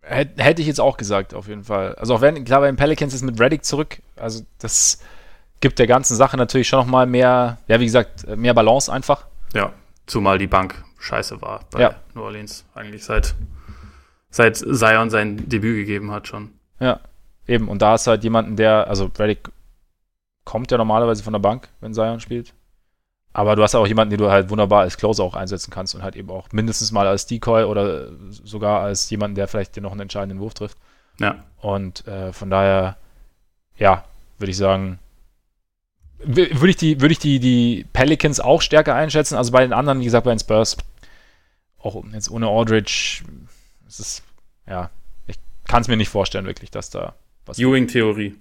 S1: Hätte ich jetzt auch gesagt, auf jeden Fall. Also auch wenn, klar, bei den Pelicans ist mit Reddick zurück, also das gibt der ganzen Sache natürlich schon nochmal mehr, ja, wie gesagt, mehr Balance einfach.
S2: Ja, zumal die Bank scheiße war bei ja. New Orleans. Eigentlich seit, seit Zion sein Debüt gegeben hat schon.
S1: Ja, eben. Und da ist halt jemanden, der, also Reddick kommt ja normalerweise von der Bank, wenn Zion spielt. Aber du hast auch jemanden, den du halt wunderbar als Closer auch einsetzen kannst und halt eben auch mindestens mal als Decoy oder sogar als jemanden, der vielleicht dir noch einen entscheidenden Wurf trifft.
S2: Ja.
S1: Und äh, von daher, ja, würde ich sagen, würde ich, die, würde ich die, die Pelicans auch stärker einschätzen. Also bei den anderen, wie gesagt, bei den Spurs, auch jetzt ohne Aldridge, es ist, ja, ich kann es mir nicht vorstellen, wirklich, dass da
S2: was. Ewing-Theorie.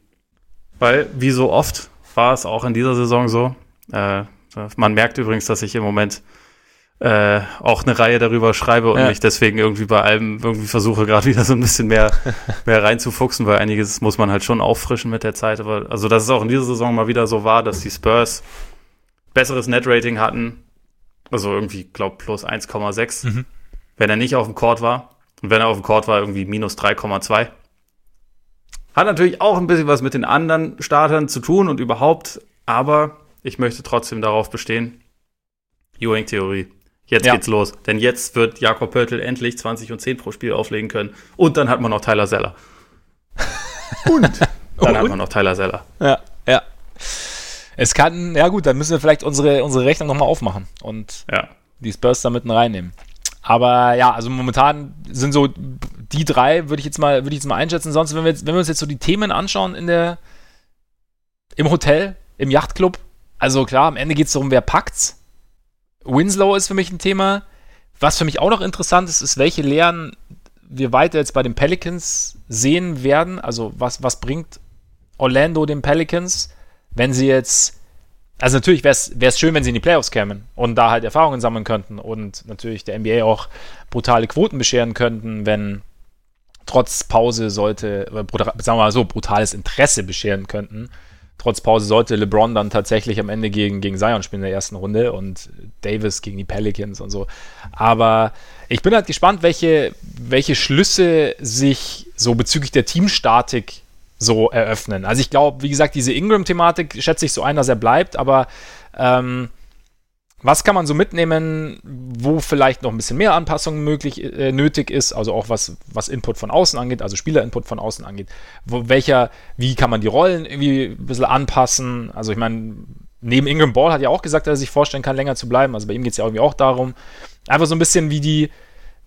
S2: Weil, wie so oft, war es auch in dieser Saison so, äh, man merkt übrigens, dass ich im Moment äh, auch eine Reihe darüber schreibe und ja. mich deswegen irgendwie bei allem irgendwie versuche, gerade wieder so ein bisschen mehr, mehr reinzufuchsen, weil einiges muss man halt schon auffrischen mit der Zeit. Aber also, dass es auch in dieser Saison mal wieder so war, dass die Spurs besseres Net-Rating hatten. Also irgendwie, glaub, plus 1,6, mhm. wenn er nicht auf dem Court war. Und wenn er auf dem Court war, irgendwie minus 3,2. Hat natürlich auch ein bisschen was mit den anderen Startern zu tun und überhaupt, aber ich möchte trotzdem darauf bestehen. Ewing-Theorie. Jetzt ja. geht's los. Denn jetzt wird Jakob Pörtl endlich 20 und 10 pro Spiel auflegen können. Und dann hat man noch Tyler Seller.
S1: und?
S2: Dann hat man noch Tyler Seller.
S1: Ja, ja. Es kann, ja gut, dann müssen wir vielleicht unsere, unsere Rechnung nochmal aufmachen und
S2: Ja.
S1: die Spurs da mitten reinnehmen. Aber ja, also momentan sind so die drei, würde ich jetzt mal, würde ich jetzt mal einschätzen. Sonst, wenn wir, jetzt, wenn wir uns jetzt so die Themen anschauen in der, im Hotel, im Yachtclub, also klar, am Ende geht es darum, wer packt's. Winslow ist für mich ein Thema. Was für mich auch noch interessant ist, ist, welche Lehren wir weiter jetzt bei den Pelicans sehen werden. Also was, was bringt Orlando den Pelicans, wenn sie jetzt also natürlich wäre es schön, wenn sie in die Playoffs kämen und da halt Erfahrungen sammeln könnten und natürlich der NBA auch brutale Quoten bescheren könnten, wenn trotz Pause sollte, sagen wir mal so, brutales Interesse bescheren könnten. Trotz Pause sollte LeBron dann tatsächlich am Ende gegen, gegen Zion spielen in der ersten Runde und Davis gegen die Pelicans und so. Aber ich bin halt gespannt, welche, welche Schlüsse sich so bezüglich der Teamstatik so eröffnen. Also ich glaube, wie gesagt, diese Ingram-Thematik schätze ich so ein, dass er bleibt, aber ähm, was kann man so mitnehmen, wo vielleicht noch ein bisschen mehr Anpassung möglich, äh, nötig ist, also auch was, was Input von außen angeht, also Spielerinput von außen angeht. Wo, welcher, wie kann man die Rollen irgendwie ein bisschen anpassen? Also ich meine, neben Ingram Ball hat ja auch gesagt, dass er sich vorstellen kann, länger zu bleiben. Also bei ihm geht es ja irgendwie auch darum, einfach so ein bisschen wie die,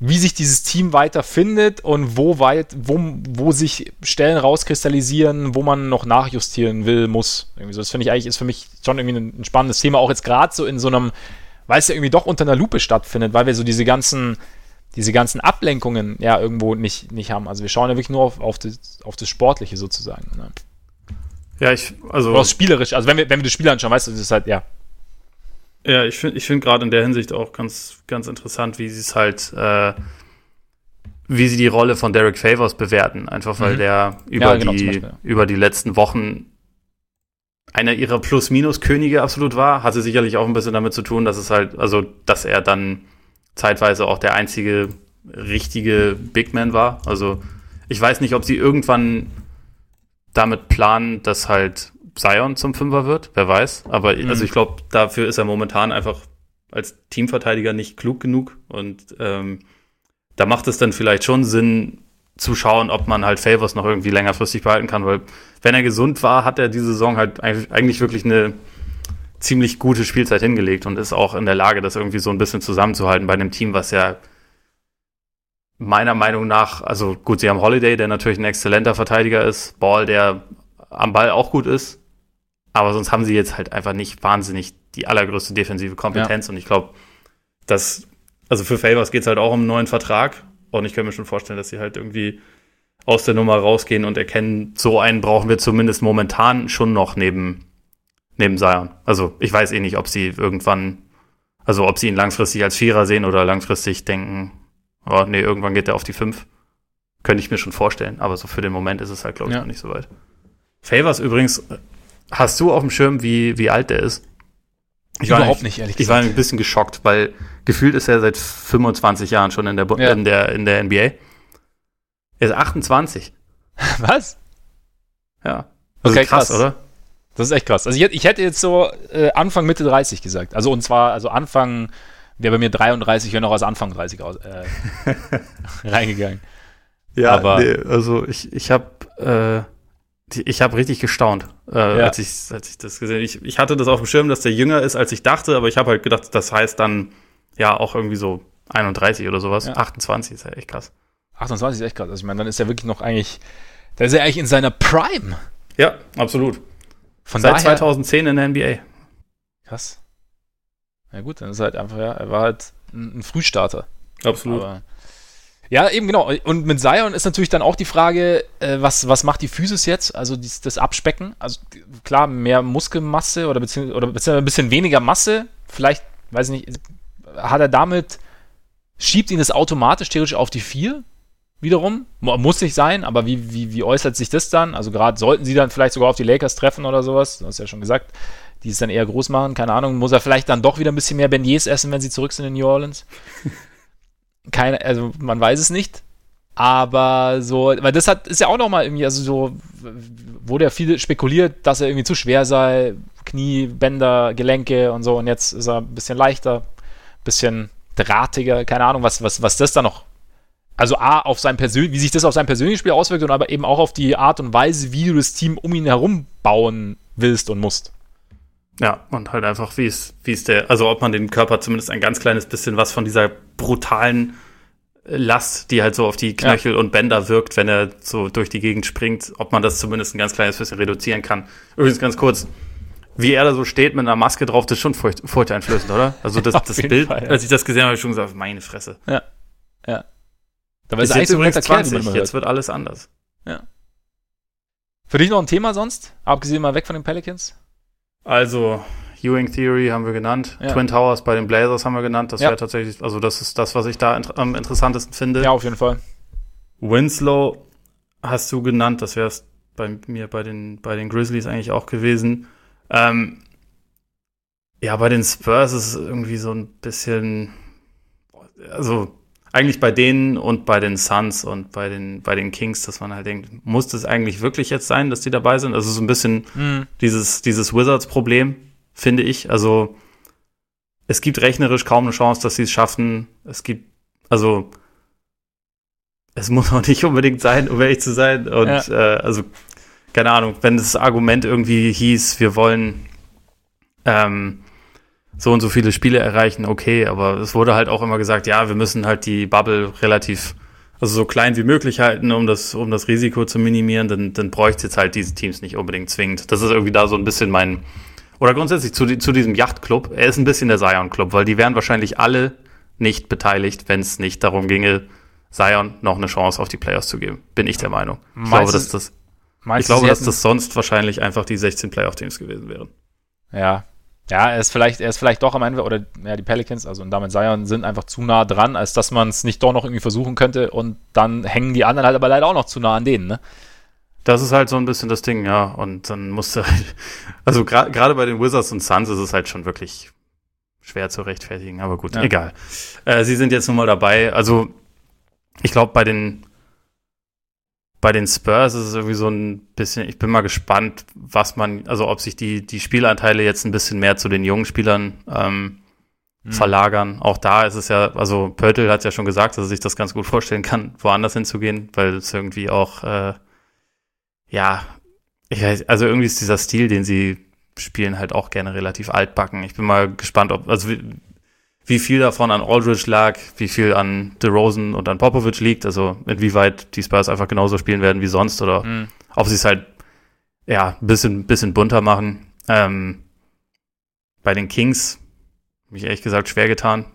S1: wie sich dieses Team weiter findet und wo weit, wo, wo sich Stellen rauskristallisieren, wo man noch nachjustieren will, muss. Irgendwie so, das finde ich eigentlich, ist für mich schon irgendwie ein, ein spannendes Thema, auch jetzt gerade so in so einem, weil es ja irgendwie doch unter einer Lupe stattfindet, weil wir so diese ganzen, diese ganzen Ablenkungen ja irgendwo nicht, nicht haben. Also wir schauen ja wirklich nur auf, auf, das, auf das Sportliche sozusagen. Ne?
S2: Ja, ich, also.
S1: Oder spielerisch, also wenn wir, wenn wir das Spiel anschauen, weißt du, das ist halt, ja,
S2: ja, ich finde ich find gerade in der Hinsicht auch ganz, ganz interessant, wie sie es halt, äh, wie sie die Rolle von Derek Favors bewerten. Einfach weil mhm. der über, ja, genau, die, über die letzten Wochen einer ihrer Plus-Minus-Könige absolut war. Hatte sicherlich auch ein bisschen damit zu tun, dass es halt, also, dass er dann zeitweise auch der einzige richtige Big Man war. Also, ich weiß nicht, ob sie irgendwann damit planen, dass halt Zion zum Fünfer wird, wer weiß. Aber mhm. also ich glaube, dafür ist er momentan einfach als Teamverteidiger nicht klug genug. Und ähm, da macht es dann vielleicht schon Sinn, zu schauen, ob man halt Favors noch irgendwie längerfristig behalten kann, weil wenn er gesund war, hat er diese Saison halt eigentlich wirklich eine ziemlich gute Spielzeit hingelegt und ist auch in der Lage, das irgendwie so ein bisschen zusammenzuhalten bei einem Team, was ja meiner Meinung nach, also gut, sie haben Holiday, der natürlich ein exzellenter Verteidiger ist, Ball, der am Ball auch gut ist, aber sonst haben sie jetzt halt einfach nicht wahnsinnig die allergrößte defensive Kompetenz. Ja. Und ich glaube, dass, also für Favors geht es halt auch um einen neuen Vertrag. Und ich kann mir schon vorstellen, dass sie halt irgendwie aus der Nummer rausgehen und erkennen, so einen brauchen wir zumindest momentan schon noch neben, neben Zion. Also ich weiß eh nicht, ob sie irgendwann, also ob sie ihn langfristig als Vierer sehen oder langfristig denken, oh nee, irgendwann geht er auf die Fünf. Könnte ich mir schon vorstellen, aber so für den Moment ist es halt, glaube ich, ja. noch nicht so weit. Favors übrigens Hast du auf dem Schirm, wie, wie alt der ist?
S1: Ich Überhaupt nicht, ehrlich
S2: gesagt. Ich war ein bisschen geschockt, weil gefühlt ist er seit 25 Jahren schon in der, ja. in der, in der NBA. Er ist 28.
S1: Was?
S2: Ja.
S1: Das okay, ist krass, krass, oder? Das ist echt krass. Also ich, ich hätte jetzt so äh, Anfang, Mitte 30 gesagt. Also und zwar, also Anfang, wäre bei mir 33, wäre noch aus Anfang 30 aus, äh, reingegangen.
S2: Ja, Aber, nee, also ich, ich habe äh, ich habe richtig gestaunt, äh, ja. als, ich, als ich das gesehen habe. Ich, ich hatte das auf dem Schirm, dass der jünger ist, als ich dachte, aber ich habe halt gedacht, das heißt dann ja auch irgendwie so 31 oder sowas. Ja. 28 ist ja echt krass.
S1: 28 ist echt krass. Also ich meine, dann ist er wirklich noch eigentlich, da ist er eigentlich in seiner Prime.
S2: Ja, absolut. Von Seit daher, 2010 in der NBA.
S1: Krass. Ja gut, dann ist er halt einfach, ja, er war halt ein, ein Frühstarter.
S2: Absolut. Aber
S1: ja, eben genau. Und mit Zion ist natürlich dann auch die Frage, äh, was, was macht die Physis jetzt? Also dies, das Abspecken. Also klar, mehr Muskelmasse oder beziehungsweise, oder beziehungsweise ein bisschen weniger Masse. Vielleicht, weiß ich nicht, hat er damit, schiebt ihn das automatisch theoretisch auf die 4 wiederum? Muss nicht sein, aber wie, wie, wie äußert sich das dann? Also gerade sollten sie dann vielleicht sogar auf die Lakers treffen oder sowas, du hast ja schon gesagt, die es dann eher groß machen, keine Ahnung, muss er vielleicht dann doch wieder ein bisschen mehr Beignets essen, wenn sie zurück sind in New Orleans? keine, also man weiß es nicht. Aber so, weil das hat, ist ja auch nochmal irgendwie, also so, wurde ja viel spekuliert, dass er irgendwie zu schwer sei, Knie, Bänder, Gelenke und so, und jetzt ist er ein bisschen leichter, bisschen drahtiger, keine Ahnung, was, was, was das da noch, also A, auf sein persönlich, wie sich das auf sein persönliches Spiel auswirkt und aber eben auch auf die Art und Weise, wie du das Team um ihn herum bauen willst und musst.
S2: Ja, und halt einfach, wie es, wie es der, also ob man den Körper zumindest ein ganz kleines bisschen was von dieser brutalen Last, die halt so auf die Knöchel ja. und Bänder wirkt, wenn er so durch die Gegend springt, ob man das zumindest ein ganz kleines bisschen reduzieren kann. Übrigens ganz kurz, wie er da so steht mit einer Maske drauf, das ist schon furcht, furchteinflößend, oder? Also das, das Bild, Fall, ja. als ich das gesehen habe, habe ich schon gesagt, meine Fresse.
S1: Ja. Ja.
S2: Da ist jetzt übrigens 20, jetzt wird alles anders.
S1: Ja. Für dich noch ein Thema sonst? Abgesehen mal weg von den Pelicans?
S2: Also, Ewing Theory haben wir genannt. Ja. Twin Towers bei den Blazers haben wir genannt. Das ja. wäre tatsächlich, also das ist das, was ich da inter am interessantesten finde.
S1: Ja, auf jeden Fall.
S2: Winslow hast du genannt. Das wäre es bei mir bei den, bei den Grizzlies eigentlich auch gewesen. Ähm, ja, bei den Spurs ist es irgendwie so ein bisschen, also eigentlich bei denen und bei den Suns und bei den, bei den Kings, dass man halt denkt, muss das eigentlich wirklich jetzt sein, dass die dabei sind? Also so ein bisschen mhm. dieses, dieses Wizards-Problem, finde ich. Also es gibt rechnerisch kaum eine Chance, dass sie es schaffen. Es gibt, also es muss auch nicht unbedingt sein, um ehrlich zu sein. Und ja. äh, also, keine Ahnung, wenn das Argument irgendwie hieß, wir wollen ähm, so und so viele Spiele erreichen, okay, aber es wurde halt auch immer gesagt, ja, wir müssen halt die Bubble relativ, also so klein wie möglich halten, um das, um das Risiko zu minimieren, dann, dann bräuchte es jetzt halt diese Teams nicht unbedingt zwingend. Das ist irgendwie da so ein bisschen mein, oder grundsätzlich zu, zu diesem Yachtclub, er ist ein bisschen der Zion-Club, weil die wären wahrscheinlich alle nicht beteiligt, wenn es nicht darum ginge, Zion noch eine Chance auf die Playoffs zu geben. Bin ich der Meinung. Ich glaube, dass das, ich glaube, dass das sonst wahrscheinlich einfach die 16 Playoff-Teams gewesen wären.
S1: Ja, ja, er ist vielleicht, er ist vielleicht doch am Ende, oder ja, die Pelicans, also und damit Zion, sind einfach zu nah dran, als dass man es nicht doch noch irgendwie versuchen könnte und dann hängen die anderen halt aber leider auch noch zu nah an denen, ne?
S2: Das ist halt so ein bisschen das Ding, ja. Und dann musste halt, also gerade gra bei den Wizards und Suns ist es halt schon wirklich schwer zu rechtfertigen, aber gut, ja. egal. Äh, sie sind jetzt nun mal dabei. Also, ich glaube, bei den bei den Spurs ist es irgendwie so ein bisschen, ich bin mal gespannt, was man, also ob sich die, die Spielanteile jetzt ein bisschen mehr zu den jungen Spielern ähm, mhm. verlagern. Auch da ist es ja, also Pörtl hat ja schon gesagt, dass er sich das ganz gut vorstellen kann, woanders hinzugehen, weil es irgendwie auch, äh, ja, ich weiß, also irgendwie ist dieser Stil, den sie spielen, halt auch gerne relativ altbacken. Ich bin mal gespannt, ob, also wie viel davon an Aldridge lag, wie viel an DeRozan und an Popovic liegt, also inwieweit die Spurs einfach genauso spielen werden wie sonst oder mhm. ob sie es halt ja ein bisschen, bisschen bunter machen. Ähm, bei den Kings habe ich ehrlich gesagt schwer getan.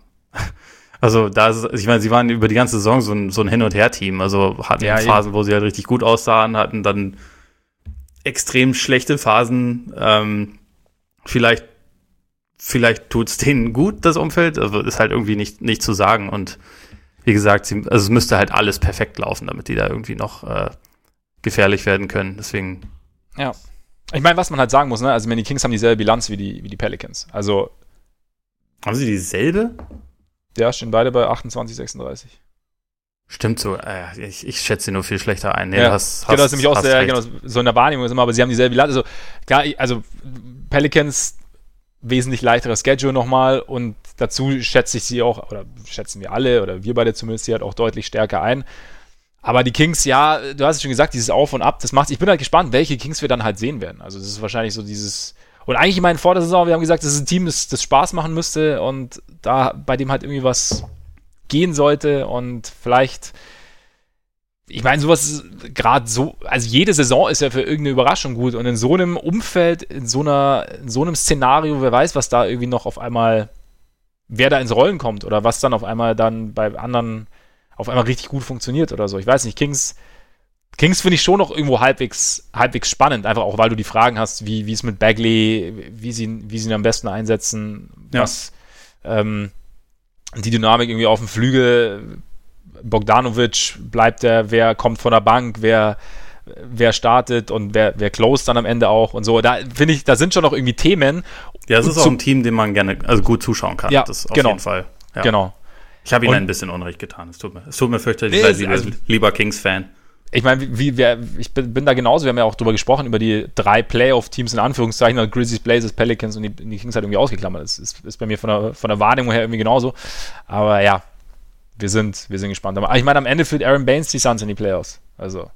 S2: Also da ist ich meine, sie waren über die ganze Saison so ein, so ein Hin- und Her-Team. Also hatten ja, Phasen, eben. wo sie halt richtig gut aussahen, hatten dann extrem schlechte Phasen. Ähm, vielleicht vielleicht tut's denen gut, das Umfeld, also ist halt irgendwie nicht, nicht zu sagen. Und wie gesagt, sie, also es müsste halt alles perfekt laufen, damit die da irgendwie noch äh, gefährlich werden können. Deswegen.
S1: Ja. Ich meine, was man halt sagen muss, ne? Also, die Kings haben dieselbe Bilanz wie die, wie die Pelicans. Also.
S2: Haben sie dieselbe?
S1: Ja, stehen beide bei 28, 36.
S2: Stimmt so. Äh, ich, ich schätze sie nur viel schlechter ein.
S1: Nee, ja, hast, genau, das ist nämlich auch sehr, genau, so in der Wahrnehmung ist immer, aber sie haben dieselbe Bilanz. Also, klar, also Pelicans wesentlich leichterer Schedule nochmal und dazu schätze ich sie auch, oder schätzen wir alle, oder wir beide zumindest, sie halt auch deutlich stärker ein. Aber die Kings, ja, du hast es schon gesagt, dieses Auf und Ab, das macht, ich bin halt gespannt, welche Kings wir dann halt sehen werden. Also, das ist wahrscheinlich so dieses, und eigentlich, ich meine, vor der Saison, wir haben gesagt, das ist ein Team, das, das Spaß machen müsste und da, bei dem halt irgendwie was gehen sollte und vielleicht, ich meine, sowas gerade so, also jede Saison ist ja für irgendeine Überraschung gut und in so einem Umfeld, in so einer, in so einem Szenario, wer weiß, was da irgendwie noch auf einmal, wer da ins Rollen kommt oder was dann auf einmal dann bei anderen auf einmal richtig gut funktioniert oder so. Ich weiß nicht, Kings, Kings finde ich schon noch irgendwo halbwegs, halbwegs spannend, einfach auch, weil du die Fragen hast, wie, wie es mit Bagley, wie sie, wie sie ihn am besten einsetzen, ja. was ähm, die Dynamik irgendwie auf dem Flügel Bogdanovic bleibt der, wer kommt von der Bank, wer, wer startet und wer, wer closed dann am Ende auch und so. Da finde ich, da sind schon noch irgendwie Themen.
S2: Ja, es ist auch ein Team, dem man gerne, also gut zuschauen kann.
S1: Ja, das auf genau. jeden
S2: Fall.
S1: Ja. Genau.
S2: Ich habe ihnen ein bisschen Unrecht getan. Es tut mir, es tut mir fürchterlich leid, lieber, also, lieber Kings-Fan.
S1: Ich meine, wie, wie, ich bin, da genauso, wir haben ja auch drüber gesprochen, über die drei Playoff-Teams in Anführungszeichen, also Grizzlies, Blazers, Pelicans und die, die Kings halt irgendwie ausgeklammert. Das ist, ist bei mir von der, von der Wahrnehmung her irgendwie genauso. Aber ja, wir sind, wir sind gespannt. Aber ich meine, am Ende führt Aaron Baines die Suns in die Playoffs. Also.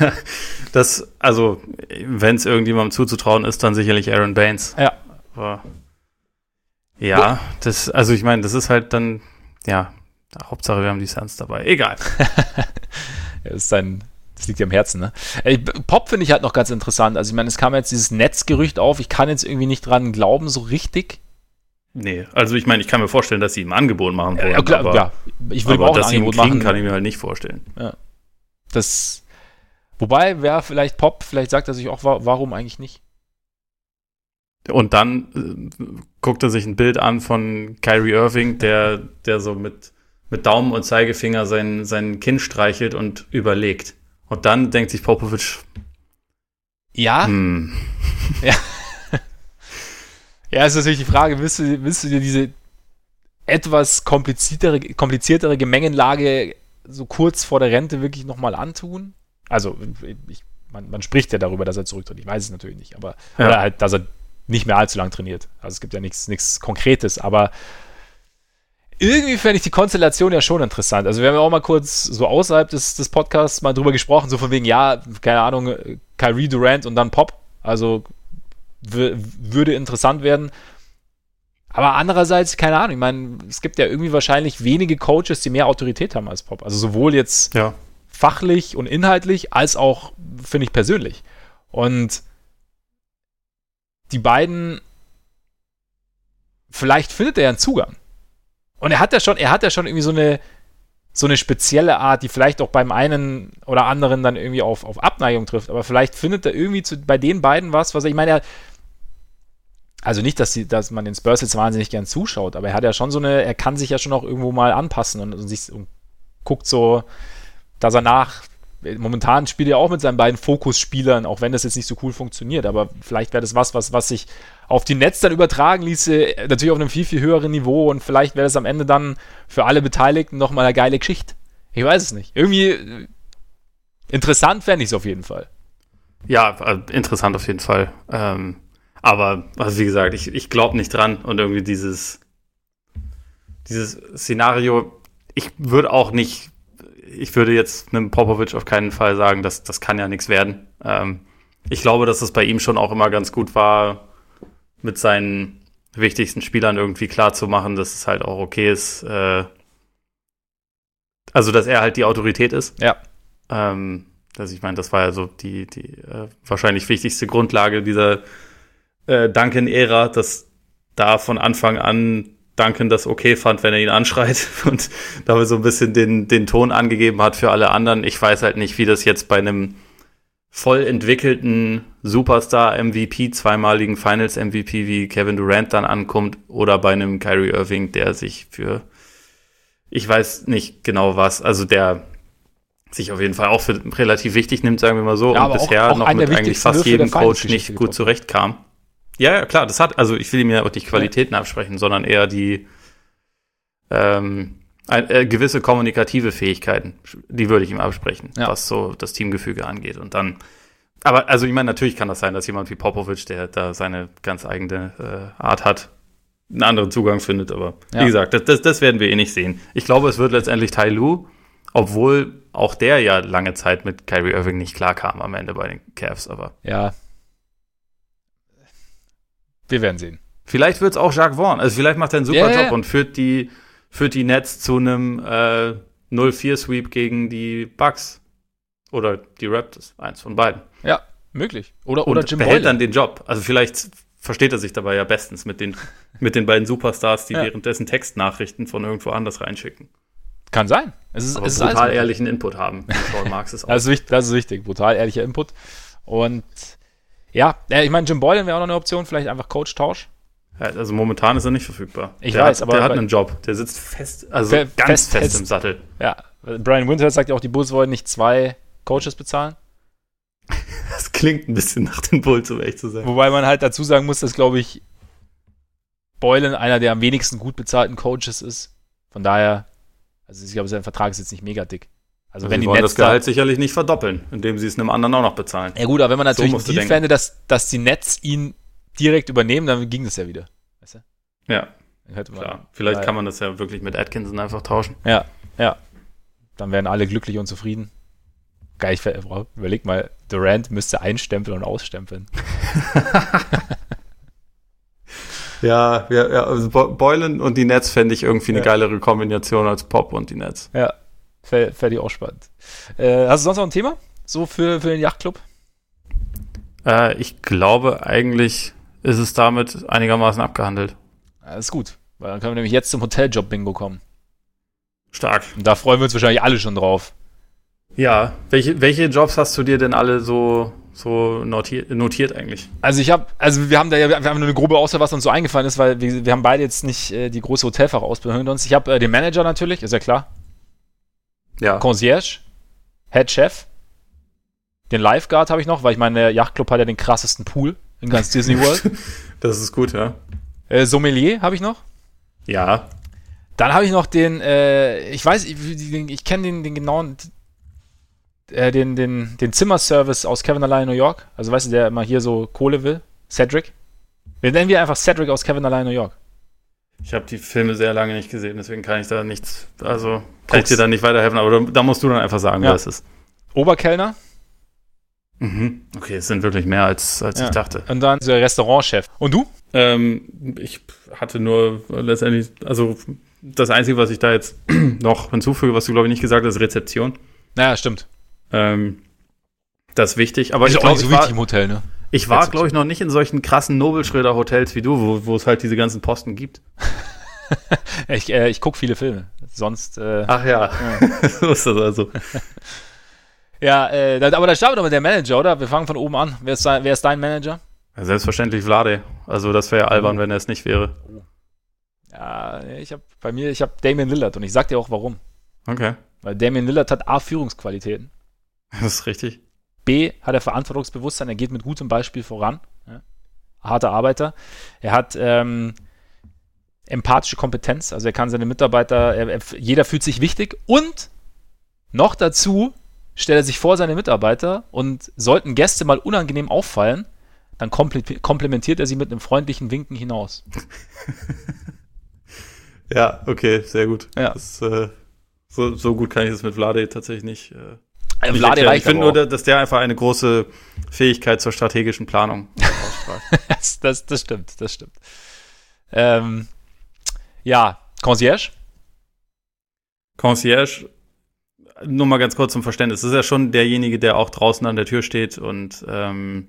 S2: das, also, wenn es irgendjemandem zuzutrauen ist, dann sicherlich Aaron Baines.
S1: Ja.
S2: Aber, ja, das, also ich meine, das ist halt dann, ja, Hauptsache wir haben die Suns dabei. Egal.
S1: das ist sein, das liegt ja am Herzen, ne? Pop finde ich halt noch ganz interessant. Also ich meine, es kam jetzt dieses Netzgerücht auf. Ich kann jetzt irgendwie nicht dran glauben, so richtig.
S2: Nee, also ich meine, ich kann mir vorstellen, dass sie ihm ein Angebot machen wollen.
S1: Ja, klar,
S2: aber,
S1: ja. Ich würde auch ein
S2: dass sie ihn
S1: Angebot
S2: kriegen,
S1: machen.
S2: kann ich mir halt nicht vorstellen.
S1: Ja. Das, wobei, wäre vielleicht Pop, vielleicht sagt er sich auch, wa- warum eigentlich nicht?
S2: Und dann äh, guckt er sich ein Bild an von Kyrie Irving, der, der so mit, mit Daumen und Zeigefinger sein, sein Kinn streichelt und überlegt. Und dann denkt sich Popovic,
S1: Ja,
S2: hm,
S1: ja, ist natürlich die Frage, willst du, willst du dir diese etwas kompliziertere, kompliziertere Gemengenlage so kurz vor der Rente wirklich nochmal antun? Also, ich, man, man spricht ja darüber, dass er zurücktritt. Ich weiß es natürlich nicht, aber
S2: Ja.
S1: oder halt, dass er nicht mehr allzu lang trainiert. Also es gibt ja nichts nichts Konkretes, aber irgendwie fände ich die Konstellation ja schon interessant. Also wir haben ja auch mal kurz so außerhalb des, des Podcasts mal drüber gesprochen, so von wegen, ja, keine Ahnung, äh, Kyrie Durant und dann Pop. Also wür- würde interessant werden. Aber andererseits, keine Ahnung, ich meine, es gibt ja irgendwie wahrscheinlich wenige Coaches, die mehr Autorität haben als Pop. Also sowohl jetzt
S2: ja.
S1: fachlich und inhaltlich, als auch, finde ich, persönlich. Und die beiden, vielleicht findet er ja einen Zugang. Und er hat ja schon, er hat ja schon irgendwie so eine, so eine spezielle Art, die vielleicht auch beim einen oder anderen dann irgendwie auf, auf Abneigung trifft. Aber vielleicht findet er irgendwie zu, bei den beiden was, was er, ich meine, er, also nicht, dass, die, dass man den Spurs jetzt wahnsinnig gern zuschaut, aber er hat ja schon so eine, er kann sich ja schon auch irgendwo mal anpassen und, und sich und guckt so, dass er nach, momentan spielt er auch mit seinen beiden Fokusspielern, auch wenn das jetzt nicht so cool funktioniert, aber vielleicht wäre das was, was, was sich auf die Netz dann übertragen ließe, natürlich auf einem viel, viel höheren Niveau und vielleicht wäre das am Ende dann für alle Beteiligten nochmal eine geile Geschichte. Ich weiß es nicht. Irgendwie äh, interessant fände ich es auf jeden Fall.
S2: Ja, also interessant auf jeden Fall. Ähm, aber, also wie gesagt, ich, ich glaube nicht dran und irgendwie dieses, dieses Szenario, ich würde auch nicht, ich würde jetzt einem Popovic auf keinen Fall sagen, dass das kann ja nichts werden. Ähm, ich glaube, dass es bei ihm schon auch immer ganz gut war, mit seinen wichtigsten Spielern irgendwie klar zu machen, dass es halt auch okay ist, äh, also dass er halt die Autorität ist.
S1: Ja.
S2: Ähm, also ich meine, das war ja so die, die äh, wahrscheinlich wichtigste Grundlage dieser äh, Duncan-Ära, dass da von Anfang an Duncan das okay fand, wenn er ihn anschreit und dabei so ein bisschen den, den Ton angegeben hat für alle anderen. Ich weiß halt nicht, wie das jetzt bei einem voll entwickelten Superstar-MVP, zweimaligen Finals-MVP wie Kevin Durant dann ankommt oder bei einem Kyrie Irving, der sich für, ich weiß nicht genau was, also der sich auf jeden Fall auch für relativ wichtig nimmt, sagen wir mal so,
S1: Ja,
S2: und
S1: aber auch-
S2: bisher
S1: auch
S2: noch mit eigentlich fast jedem Coach nicht gut zurechtkam. Ja, ja, klar, das hat, also ich will ihm ja auch nicht Qualitäten absprechen, sondern eher die ähm, ein, äh, gewisse kommunikative Fähigkeiten, die würde ich ihm absprechen,
S1: Ja.
S2: was so das Teamgefüge angeht. Und dann, aber also ich meine, natürlich kann das sein, dass jemand wie Popovic, der da seine ganz eigene äh, Art hat, einen anderen Zugang findet, aber
S1: Ja.
S2: wie gesagt, das, das, das werden wir eh nicht sehen. Ich glaube, es wird letztendlich Tai Lu, obwohl auch der ja lange Zeit mit Kyrie Irving nicht klarkam am Ende bei den Cavs, aber
S1: Ja. Wir werden sehen.
S2: Vielleicht wird es auch Jacques Vaughn. Also vielleicht macht er einen super
S1: ja,
S2: Job und führt die, führt die Nets zu einem äh, 0-4-Sweep gegen die Bucks. Oder die Raptors. Eins von beiden.
S1: Ja, möglich. Oder,
S2: Und
S1: oder Jim
S2: behält
S1: Boylan.
S2: dann den Job. Also vielleicht versteht er sich dabei ja bestens mit den, mit den beiden Superstars, die
S1: Ja.
S2: währenddessen Textnachrichten von irgendwo anders reinschicken.
S1: Kann sein. Es ist,
S2: Aber
S1: es
S2: brutal ehrlichen Input haben. Paul Marx ist auch.
S1: Das ist, wichtig, das ist wichtig. Brutal ehrlicher Input. Und ja, äh, ich meine, Jim Boylan wäre auch noch eine Option, vielleicht einfach Coach-Tausch.
S2: Also momentan ist er nicht verfügbar.
S1: Ich
S2: der
S1: weiß,
S2: hat,
S1: aber-
S2: Der hat einen Job. Der sitzt fest, also ganz
S1: fest-
S2: fest,
S1: fest.
S2: im Sattel.
S1: Ja, Brian Winter sagt ja auch, die Bulls wollen nicht zwei Coaches bezahlen.
S2: Das klingt ein bisschen nach den Bulls, um echt zu sein.
S1: Wobei man halt dazu sagen muss, dass, glaube ich, Boylan einer der am wenigsten gut bezahlten Coaches ist. Von daher, also ich glaube, sein Vertrag ist jetzt nicht mega dick. Also,
S2: Also
S1: wenn die
S2: wollen
S1: Nets
S2: das Gehalt sicherlich nicht verdoppeln, indem sie es einem anderen auch noch bezahlen.
S1: Da, ja gut, aber wenn man natürlich Deal
S2: denken.
S1: fände, dass, dass die Nets ihn direkt übernehmen, dann ging das ja wieder. Weißt du?
S2: Ja, klar. Vielleicht kann man das ja wirklich mit Atkinson einfach tauschen.
S1: Ja, ja. Dann wären alle glücklich und zufrieden. Geil, ich überleg mal, Durant müsste einstempeln und ausstempeln.
S2: ja, ja, ja also Boylan und die Nets fände ich irgendwie eine ja. geilere Kombination als Pop und die Nets.
S1: Ja, fände ich auch spannend. Äh, hast du sonst noch ein Thema? So für, für den Yachtclub?
S2: Äh, ich glaube, eigentlich ist es damit einigermaßen abgehandelt.
S1: Ist gut, weil dann können wir nämlich jetzt zum Hoteljob-Bingo kommen.
S2: Stark.
S1: Und da freuen wir uns wahrscheinlich alle schon drauf.
S2: Ja, welche, welche Jobs hast du dir denn alle so, so notiert, notiert eigentlich?
S1: Also ich habe, also wir haben da ja, wir haben nur eine grobe Auswahl, was uns so eingefallen ist, weil wir, wir haben beide jetzt nicht äh, die große Hotelfachausbildung hinter uns. Ich habe äh, den Manager natürlich, ist ja klar.
S2: Ja.
S1: Concierge, Head Chef. Den Lifeguard habe ich noch, weil ich meine, der Yachtclub hat ja den krassesten Pool in ganz Disney World.
S2: das ist gut, ja.
S1: Äh, Sommelier habe ich noch.
S2: Ja.
S1: Dann habe ich noch den, äh, ich weiß, ich, ich kenne den, den genauen, äh, den, den, den Zimmerservice aus Kevin Allein New York. Also weißt du, der immer hier so Kohle will. Cedric. Wir nennen wir einfach Cedric aus Kevin Allein New York.
S2: Ich habe die Filme sehr lange nicht gesehen, deswegen kann ich da nichts, also kann Guck's. ich dir da nicht weiterhelfen, aber da, da musst du dann einfach sagen, ja. wer es ist.
S1: Oberkellner.
S2: Mhm. Okay, es sind wirklich mehr als, als ja. ich dachte.
S1: Und dann der Restaurantchef. Und du?
S2: Ähm, ich hatte nur letztendlich, also das Einzige, was ich da jetzt noch hinzufüge, was du glaube ich nicht gesagt hast, ist Rezeption.
S1: Naja, stimmt.
S2: Ähm, das ist wichtig. Aber
S1: ist
S2: ich
S1: glaube, so ich war, im Hotel, ne?
S2: Ich war, glaube ich, noch nicht in solchen krassen Nobelschröder-Hotels wie du, wo, wo es halt diese ganzen Posten gibt.
S1: ich äh, ich gucke viele Filme. Sonst. Äh,
S2: Ach ja, ja. so ist das also.
S1: ja, äh, aber da starten wir doch mit der Manager, oder? Wir fangen von oben an. Wer ist, dein, wer ist dein Manager?
S2: Ja, selbstverständlich Vlade. Also das wäre ja albern, mhm. wenn er es nicht wäre.
S1: Ja, ich habe bei mir, ich habe Damien Lillard und ich sag dir auch warum.
S2: Okay.
S1: Weil Damien Lillard hat A Führungsqualitäten.
S2: Das ist richtig.
S1: B hat er Verantwortungsbewusstsein, er geht mit gutem Beispiel voran. Ja. Harter Arbeiter. Er hat ähm, empathische Kompetenz, also er kann seine Mitarbeiter, er, er, jeder fühlt sich wichtig und noch dazu stellt er sich vor seine Mitarbeiter und sollten Gäste mal unangenehm auffallen, dann komplementiert er sie mit einem freundlichen Winken hinaus.
S2: ja, okay, sehr gut.
S1: Ja.
S2: Das, äh, so, so gut kann ich das mit Vlade tatsächlich nicht. Äh,
S1: äh reicht
S2: ich finde nur, dass der einfach eine große Fähigkeit zur strategischen Planung ausstrahlt.
S1: das, das, das stimmt, das stimmt. Ähm, ja, Concierge?
S2: Concierge, nur mal ganz kurz zum Verständnis. Das ist ja schon derjenige, der auch draußen an der Tür steht und ähm,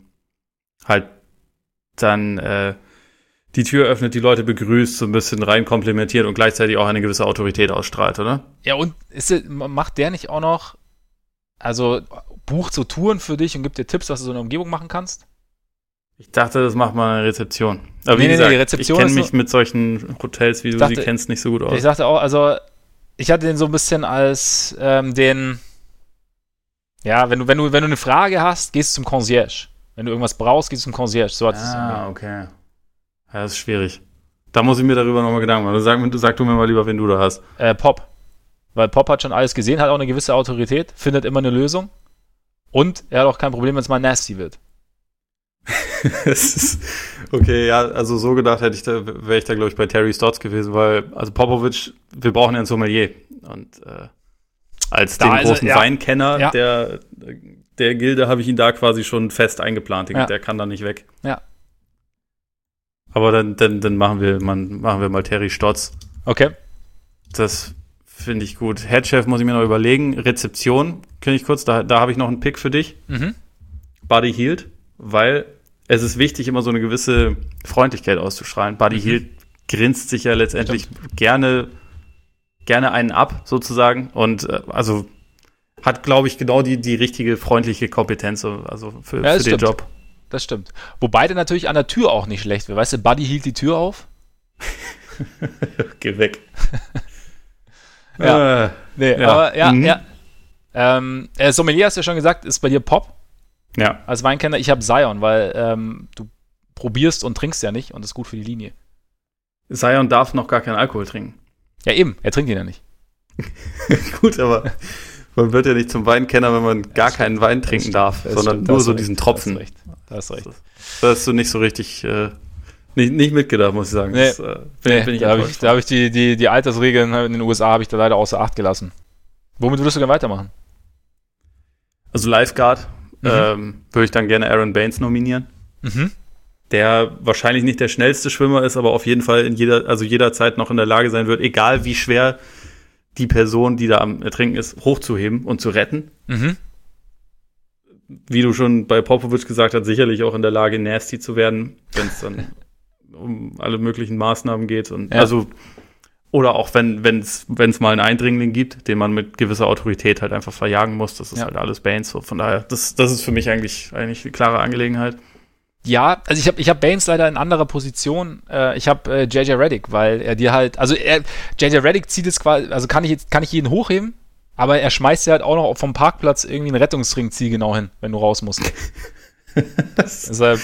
S2: halt dann äh, die Tür öffnet, die Leute begrüßt, so ein bisschen rein komplimentiert und gleichzeitig auch eine gewisse Autorität ausstrahlt, oder?
S1: Ja, und ist, macht der nicht auch noch, also bucht so Touren für dich und gibt dir Tipps, was du so in der Umgebung machen kannst?
S2: Ich dachte, das macht man in der Rezeption. Aber
S1: nee, wie gesagt, nee, die Rezeption
S2: ich kenne mich mit solchen Hotels, wie du dachte, sie kennst, nicht so gut aus.
S1: Ich dachte auch, also ich hatte den so ein bisschen als ähm, den, ja, wenn du, wenn du, wenn du eine Frage hast, gehst du zum Concierge. Wenn du irgendwas brauchst, gehst du zum Concierge. So
S2: hat ah, okay. Ja, das ist schwierig. Da muss ich mir darüber nochmal Gedanken machen. Sag, sag du mir mal lieber, wen du da hast.
S1: Äh, Pop. Weil Pop hat schon alles gesehen, hat auch eine gewisse Autorität, findet immer eine Lösung. Und er hat auch kein Problem, wenn es mal nasty wird.
S2: okay, ja, also so gedacht hätte ich da, wäre ich da, glaube ich, bei Terry Stotts gewesen, weil, also Popovic, wir brauchen ja einen Sommelier. Und äh, als da den großen er, ja. Weinkenner ja. der der Gilde habe ich ihn da quasi schon fest eingeplant. Ja. Der kann da nicht weg.
S1: Ja.
S2: Aber dann, dann, dann machen wir, man, machen wir mal Terry Stotz.
S1: Okay.
S2: Das finde ich gut. Headchef muss ich mir noch überlegen. Rezeption, kenne ich kurz, da, da habe ich noch einen Pick für dich.
S1: Mhm.
S2: Buddy Hield, weil es ist wichtig, immer so eine gewisse Freundlichkeit auszustrahlen. Buddy mhm. Hield grinst sich ja letztendlich Stimmt. gerne, gerne einen ab, sozusagen. Und äh, also hat, glaube ich, genau die, die richtige freundliche Kompetenz also für, ja, für den
S1: stimmt.
S2: Job.
S1: Das stimmt. Wobei der natürlich an der Tür auch nicht schlecht wäre. Weißt du, Buddy hielt die Tür auf.
S2: Geh weg.
S1: ja. Äh, nee, ja. aber ja, mhm. ja. Ähm, äh, Sommelier hast du ja schon gesagt, ist bei dir Pop.
S2: Ja.
S1: Als Weinkenner, ich habe Zion, weil ähm, du probierst und trinkst ja nicht und das ist gut für die Linie.
S2: Zion darf noch gar keinen Alkohol trinken.
S1: Ja, eben, er trinkt ihn ja nicht.
S2: gut, aber man wird ja nicht zum Weinkenner, wenn man gar keinen Wein trinken darf, sondern nur so recht. diesen Tropfen. Da hast recht.
S1: Da hast recht.
S2: Da hast du nicht so richtig äh, nicht, nicht mitgedacht, muss ich sagen.
S1: Nee, das, äh, nee, bin ich da habe ich, hab ich die, die, die Altersregeln in den USA habe ich da leider außer Acht gelassen. Womit würdest du gerne weitermachen?
S2: Also Lifeguard mhm. ähm, würde ich dann gerne Aaron Baines nominieren. Mhm. Der wahrscheinlich nicht der schnellste Schwimmer ist, aber auf jeden Fall in jeder, also jederzeit noch in der Lage sein wird, egal wie schwer die Person, die da am Ertrinken ist, hochzuheben und zu retten. Mhm. Wie du schon bei Popovic gesagt hast, sicherlich auch in der Lage, nasty zu werden, wenn es dann um alle möglichen Maßnahmen geht. Und ja. also oder auch wenn es wenn mal einen Eindringling gibt, den man mit gewisser Autorität halt einfach verjagen muss. Das ist ja. halt alles Baines. So. Von daher, das, das ist für mich eigentlich, eigentlich eine klare Angelegenheit.
S1: Ja, also ich habe ich hab Baines leider in anderer Position. Äh, ich habe äh, JJ Reddick, weil er dir halt, also er, JJ Reddick zieht es quasi, also kann ich jetzt, kann ich jeden hochheben, aber er schmeißt dir halt auch noch vom Parkplatz irgendwie einen Rettungsring zieh genau hin, wenn du raus musst.
S2: das, Deshalb.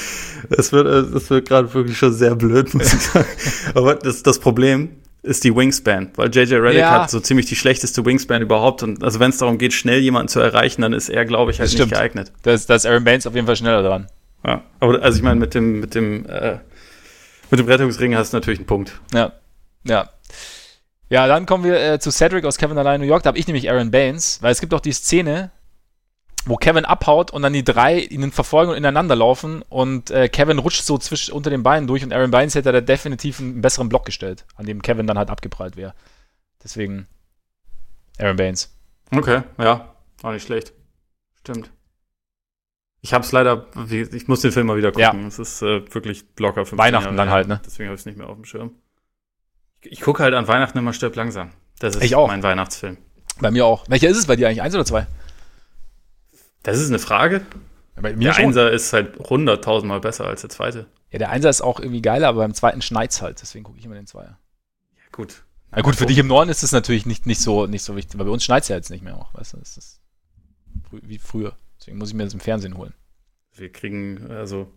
S2: das wird, das wird gerade wirklich schon sehr blöd, muss ich sagen. aber das, das Problem, ist die Wingspan, weil JJ Reddick ja. hat so ziemlich die schlechteste Wingspan überhaupt und also wenn es darum geht, schnell jemanden zu erreichen, dann ist er, glaube ich, halt nicht geeignet.
S1: Da ist, da ist Aaron Baines auf jeden Fall schneller dran.
S2: Ja, aber also ich meine, mit dem, mit dem, äh, mit dem Rettungsring hast du natürlich einen Punkt.
S1: Ja, ja. Ja, dann kommen wir äh, zu Cedric aus Kevin Allein New York. Da habe ich nämlich Aaron Baines, weil es gibt auch die Szene, wo Kevin abhaut und dann die drei ihnen verfolgen und ineinander laufen und äh, Kevin rutscht so zwischen unter den Beinen durch und Aaron Baines hätte da definitiv einen besseren Block gestellt, an dem Kevin dann halt abgeprallt wäre. Deswegen Aaron Baines.
S2: Okay, ja, war nicht schlecht. Stimmt. Ich habe es leider, ich muss den Film mal wieder gucken. Ja. Es ist äh, wirklich locker
S1: für Weihnachten Jahre dann halt, ne?
S2: Deswegen habe ich es nicht mehr auf dem Schirm. Ich, ich gucke halt an Weihnachten immer stirb langsam. Das ist
S1: ich auch.
S2: mein Weihnachtsfilm.
S1: Bei mir auch. Welcher ist es bei dir eigentlich? Eins oder zwei?
S2: Das ist eine Frage. der schon. Einser ist halt hunderttausendmal besser als der zweite.
S1: Ja, der Einser ist auch irgendwie geiler, aber beim zweiten schneit's halt. Deswegen gucke ich immer den Zweier.
S2: Ja, gut.
S1: Na gut, für dich im Norden ist es natürlich nicht, nicht, so, nicht so wichtig, weil bei uns schneit's ja jetzt nicht mehr auch, weißt du? Das ist wie früher. Deswegen muss ich mir das im Fernsehen holen.
S2: Wir kriegen, also,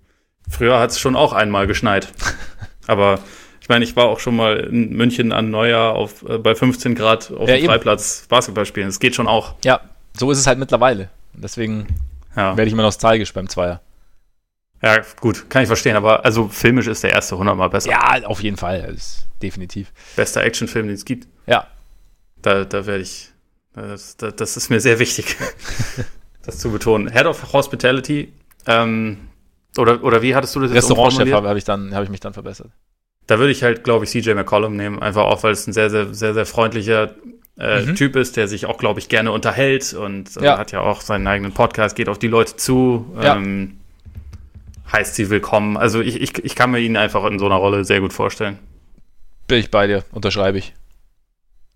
S2: früher hat's schon auch einmal geschneit. aber ich meine, ich war auch schon mal in München an Neujahr auf, äh, bei 15 Grad auf ja, dem Freiplatz Basketball spielen. Das geht schon auch.
S1: Ja, so ist es halt mittlerweile. Und deswegen ja. werde ich immer nostalgisch beim Zweier.
S2: Ja, gut, kann ich verstehen, aber also filmisch ist der erste hundertmal besser.
S1: Ja, auf jeden Fall, definitiv.
S2: Bester Actionfilm, den es gibt.
S1: Ja.
S2: Da, da werde ich, das, das, ist mir sehr wichtig, das zu betonen. Head of Hospitality, ähm, oder, oder wie hattest du das
S1: jetzt Restaurantchef habe ich, dann, hab ich mich dann verbessert.
S2: Da würde ich halt, glaube ich, CJ McCollum nehmen, einfach auch, weil es ein sehr, sehr, sehr, sehr freundlicher äh, mhm. Typ ist, der sich auch, glaube ich, gerne unterhält und äh, ja. hat ja auch seinen eigenen Podcast, geht auf die Leute zu, ja. ähm, heißt sie willkommen. Also ich, ich, ich kann mir ihn einfach in so einer Rolle sehr gut vorstellen.
S1: Bin ich bei dir, unterschreibe ich.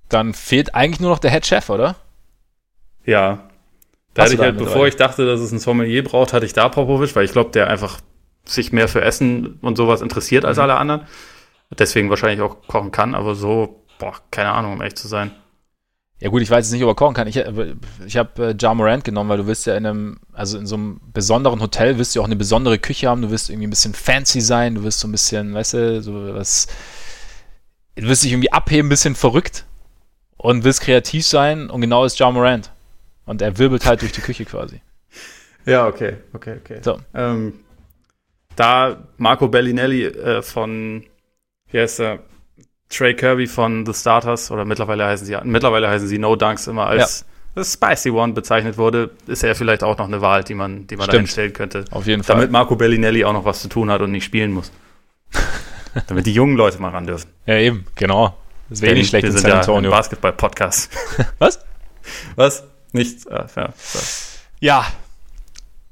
S1: Dann fehlt eigentlich nur noch der Head Chef, oder?
S2: Ja. Da hatte ich halt, bevor ich dachte, dass es ein Sommelier braucht, hatte ich da Popovic, weil ich glaube, der einfach sich mehr für Essen und sowas interessiert als mhm. alle anderen. Deswegen wahrscheinlich auch kochen kann, aber so, boah, keine Ahnung, um ehrlich zu sein.
S1: Ja gut, ich weiß jetzt nicht, ob er kochen kann. Ich, ich habe äh, Ja Morant genommen, weil du willst ja in einem, also in so einem besonderen Hotel willst du auch eine besondere Küche haben, du willst irgendwie ein bisschen fancy sein, du willst so ein bisschen, weißt du, so was, du willst dich irgendwie abheben, ein bisschen verrückt und willst kreativ sein und genau ist Ja Morant. Und er wirbelt halt durch die Küche quasi.
S2: Ja, okay, okay, okay. So. Ähm, da Marco Bellinelli äh, von, wie heißt er, Trey Kirby von The Starters, oder mittlerweile heißen sie, mittlerweile heißen sie No Dunks immer als ja. Spicy One bezeichnet wurde, ist er vielleicht auch noch eine Wahl, die man, die man da hinstellen könnte.
S1: Auf jeden Fall.
S2: Damit Marco Bellinelli auch noch was zu tun hat und nicht spielen muss. damit die jungen Leute mal ran dürfen.
S1: Ja, eben, genau. Das wäre nicht schlecht
S2: wir in San Antonio. Ja Basketball-Podcast.
S1: was?
S2: Was? Nichts. Ah, ja,
S1: ja.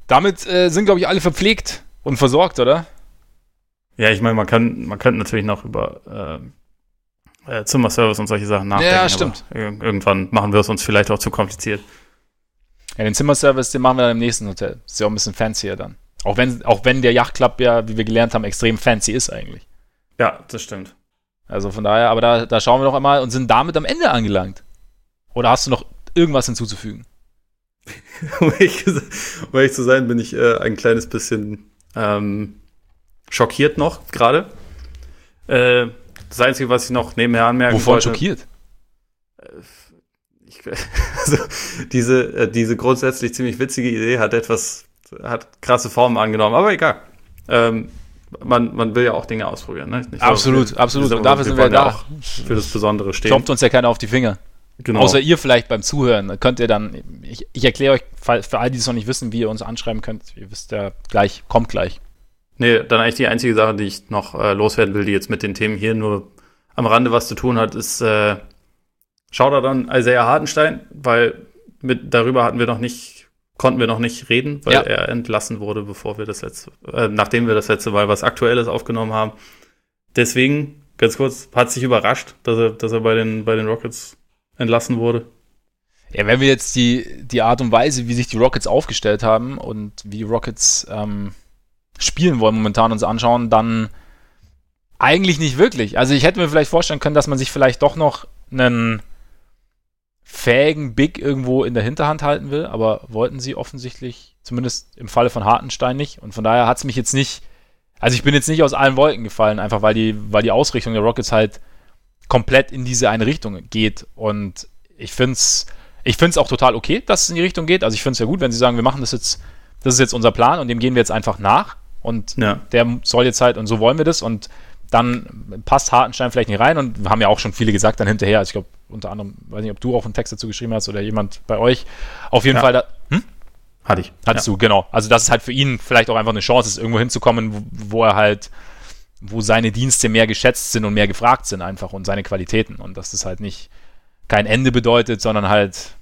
S1: Damit äh, sind, glaube ich, alle verpflegt und versorgt, oder?
S2: Ja, ich meine, man kann, man könnte natürlich noch über äh, äh, Zimmerservice und solche Sachen nachdenken.
S1: Ja, stimmt.
S2: Irgendwann machen wir es uns vielleicht auch zu kompliziert.
S1: Ja, den Zimmerservice, den machen wir dann im nächsten Hotel. Ist ja auch ein bisschen fancier dann. Auch wenn, auch wenn der Yachtclub ja, wie wir gelernt haben, extrem fancy ist eigentlich.
S2: Ja, das stimmt.
S1: Also von daher, aber da, da schauen wir noch einmal und sind damit am Ende angelangt. Oder hast du noch irgendwas hinzuzufügen?
S2: um, ehrlich, um ehrlich zu sein, bin ich äh, ein kleines bisschen ähm, schockiert noch gerade. Äh, das Einzige, was ich noch nebenher anmerken
S1: Wovon wollte. schockiert?
S2: Ich, also, diese, äh, diese grundsätzlich ziemlich witzige Idee hat etwas, hat krasse Formen angenommen, aber egal. Ähm, man, man will ja auch Dinge ausprobieren. Ne?
S1: Ich absolut, glaube, absolut. Und dafür sind wir da.
S2: Für das Besondere stehen.
S1: Klopft uns ja keiner auf die Finger. Genau. Außer ihr vielleicht beim Zuhören. Könnt ihr dann, ich, ich erkläre euch, für all die es noch nicht wissen, wie ihr uns anschreiben könnt. Ihr wisst ja gleich, kommt gleich.
S2: Nee, dann eigentlich die einzige Sache, die ich noch äh, loswerden will, die jetzt mit den Themen hier nur am Rande was zu tun hat, ist äh, Shoutout an Isaiah Hartenstein, weil mit, darüber hatten wir noch nicht, konnten wir noch nicht reden, weil ja. er entlassen wurde, bevor wir das letzte, äh, nachdem wir das letzte Mal was Aktuelles aufgenommen haben. Deswegen, ganz kurz, hat sich überrascht, dass er, dass er bei den, bei den Rockets entlassen wurde.
S1: Ja, wenn wir jetzt die, die Art und Weise, wie sich die Rockets aufgestellt haben und wie Rockets ähm, spielen wollen momentan uns anschauen, dann eigentlich nicht wirklich. Also ich hätte mir vielleicht vorstellen können, dass man sich vielleicht doch noch einen fähigen Big irgendwo in der Hinterhand halten will, aber wollten sie offensichtlich, zumindest im Falle von Hartenstein nicht. Und von daher hat es mich jetzt nicht, also ich bin jetzt nicht aus allen Wolken gefallen, einfach weil die, weil die Ausrichtung der Rockets halt komplett in diese eine Richtung geht. Und ich finde es ich find's auch total okay, dass es in die Richtung geht. Also ich finde es ja gut, wenn sie sagen, wir machen das jetzt, das ist jetzt unser Plan und dem gehen wir jetzt einfach nach. Und ja. der soll jetzt halt, und so wollen wir das. Und dann passt Hartenstein vielleicht nicht rein. Und wir haben ja auch schon viele gesagt dann hinterher. Also ich glaube, unter anderem, weiß nicht, ob du auch einen Text dazu geschrieben hast oder jemand bei euch. Auf jeden ja. Fall, da, hm?
S2: Hatte ich.
S1: Hattest ja. du, genau. Also, dass es halt für ihn vielleicht auch einfach eine Chance ist, irgendwo hinzukommen, wo, wo, er halt, wo seine Dienste mehr geschätzt sind und mehr gefragt sind einfach und seine Qualitäten. Und dass das halt nicht kein Ende bedeutet, sondern halt,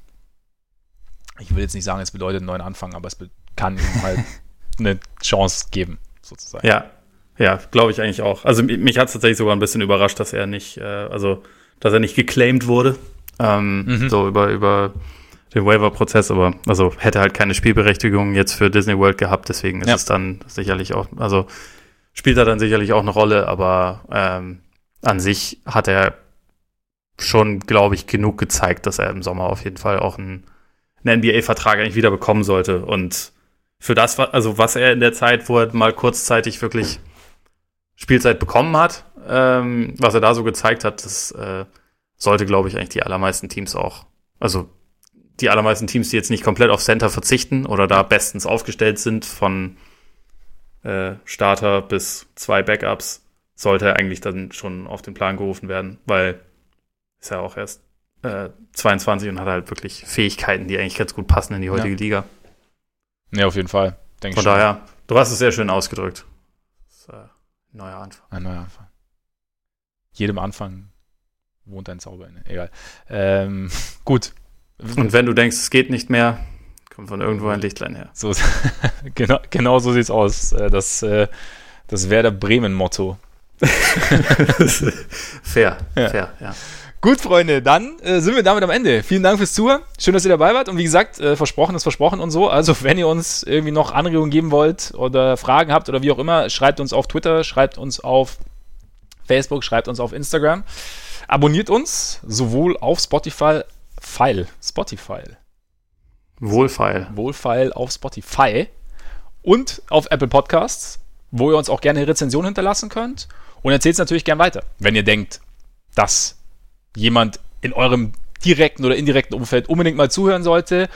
S1: ich will jetzt nicht sagen, es bedeutet einen neuen Anfang, aber es kann ihm halt eine Chance geben, sozusagen.
S2: Ja, ja, glaube ich eigentlich auch. Also mich hat es tatsächlich sogar ein bisschen überrascht, dass er nicht, äh, also dass er nicht geclaimed wurde. Ähm, mhm. So über, über den Waiver-Prozess, aber also hätte halt keine Spielberechtigung jetzt für Disney World gehabt, deswegen ist ja. es dann sicherlich auch, also spielt er dann sicherlich auch eine Rolle, aber ähm, an sich hat er schon, glaube ich, genug gezeigt, dass er im Sommer auf jeden Fall auch einen, einen NBA-Vertrag eigentlich wieder bekommen sollte. Und für das, also was er in der Zeit, wo er mal kurzzeitig wirklich Spielzeit bekommen hat, ähm, was er da so gezeigt hat, das äh, sollte, glaube ich, eigentlich die allermeisten Teams auch, also die allermeisten Teams, die jetzt nicht komplett auf Center verzichten oder da bestens aufgestellt sind, von äh, Starter bis zwei Backups, sollte er eigentlich dann schon auf den Plan gerufen werden, weil ist ja auch erst äh, 22 und hat halt wirklich Fähigkeiten, die eigentlich ganz gut passen in die heutige ja. Liga.
S1: Ja, auf jeden Fall.
S2: Von schon. daher, du hast es sehr schön ausgedrückt. Das ist, äh, ein neuer Anfang.
S1: Ein neuer Anfang. Jedem Anfang wohnt ein Zauber inne. Egal. Ähm, gut.
S2: Und wenn du denkst, es geht nicht mehr, kommt von irgendwo ein Lichtlein her.
S1: So, genau, genau so sieht's aus. Äh, das, äh, das Werder Bremen-Motto.
S2: fair, ja. fair, ja.
S1: Gut, Freunde, dann äh, sind wir damit am Ende. Vielen Dank fürs Zuhören. Schön, dass ihr dabei wart. Und wie gesagt, äh, versprochen ist versprochen und so. Also, wenn ihr uns irgendwie noch Anregungen geben wollt oder Fragen habt oder wie auch immer, schreibt uns auf Twitter, schreibt uns auf Facebook, schreibt uns auf Instagram. Abonniert uns sowohl auf Spotify, File, Spotify.
S2: Wohlfeil.
S1: Wohlfeil auf Spotify und auf Apple Podcasts, wo ihr uns auch gerne eine Rezension hinterlassen könnt. Und erzählt es natürlich gern weiter, wenn ihr denkt, dass jemand in eurem direkten oder indirekten Umfeld unbedingt mal zuhören sollte.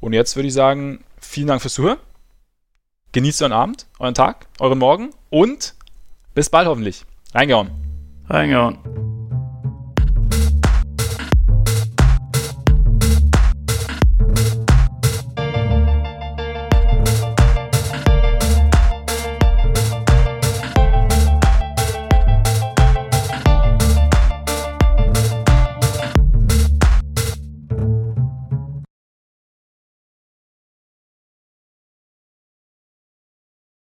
S1: Und jetzt würde ich sagen, vielen Dank fürs Zuhören. Genießt euren Abend, euren Tag, euren Morgen und bis bald hoffentlich. Reingehauen.
S2: Reingehauen.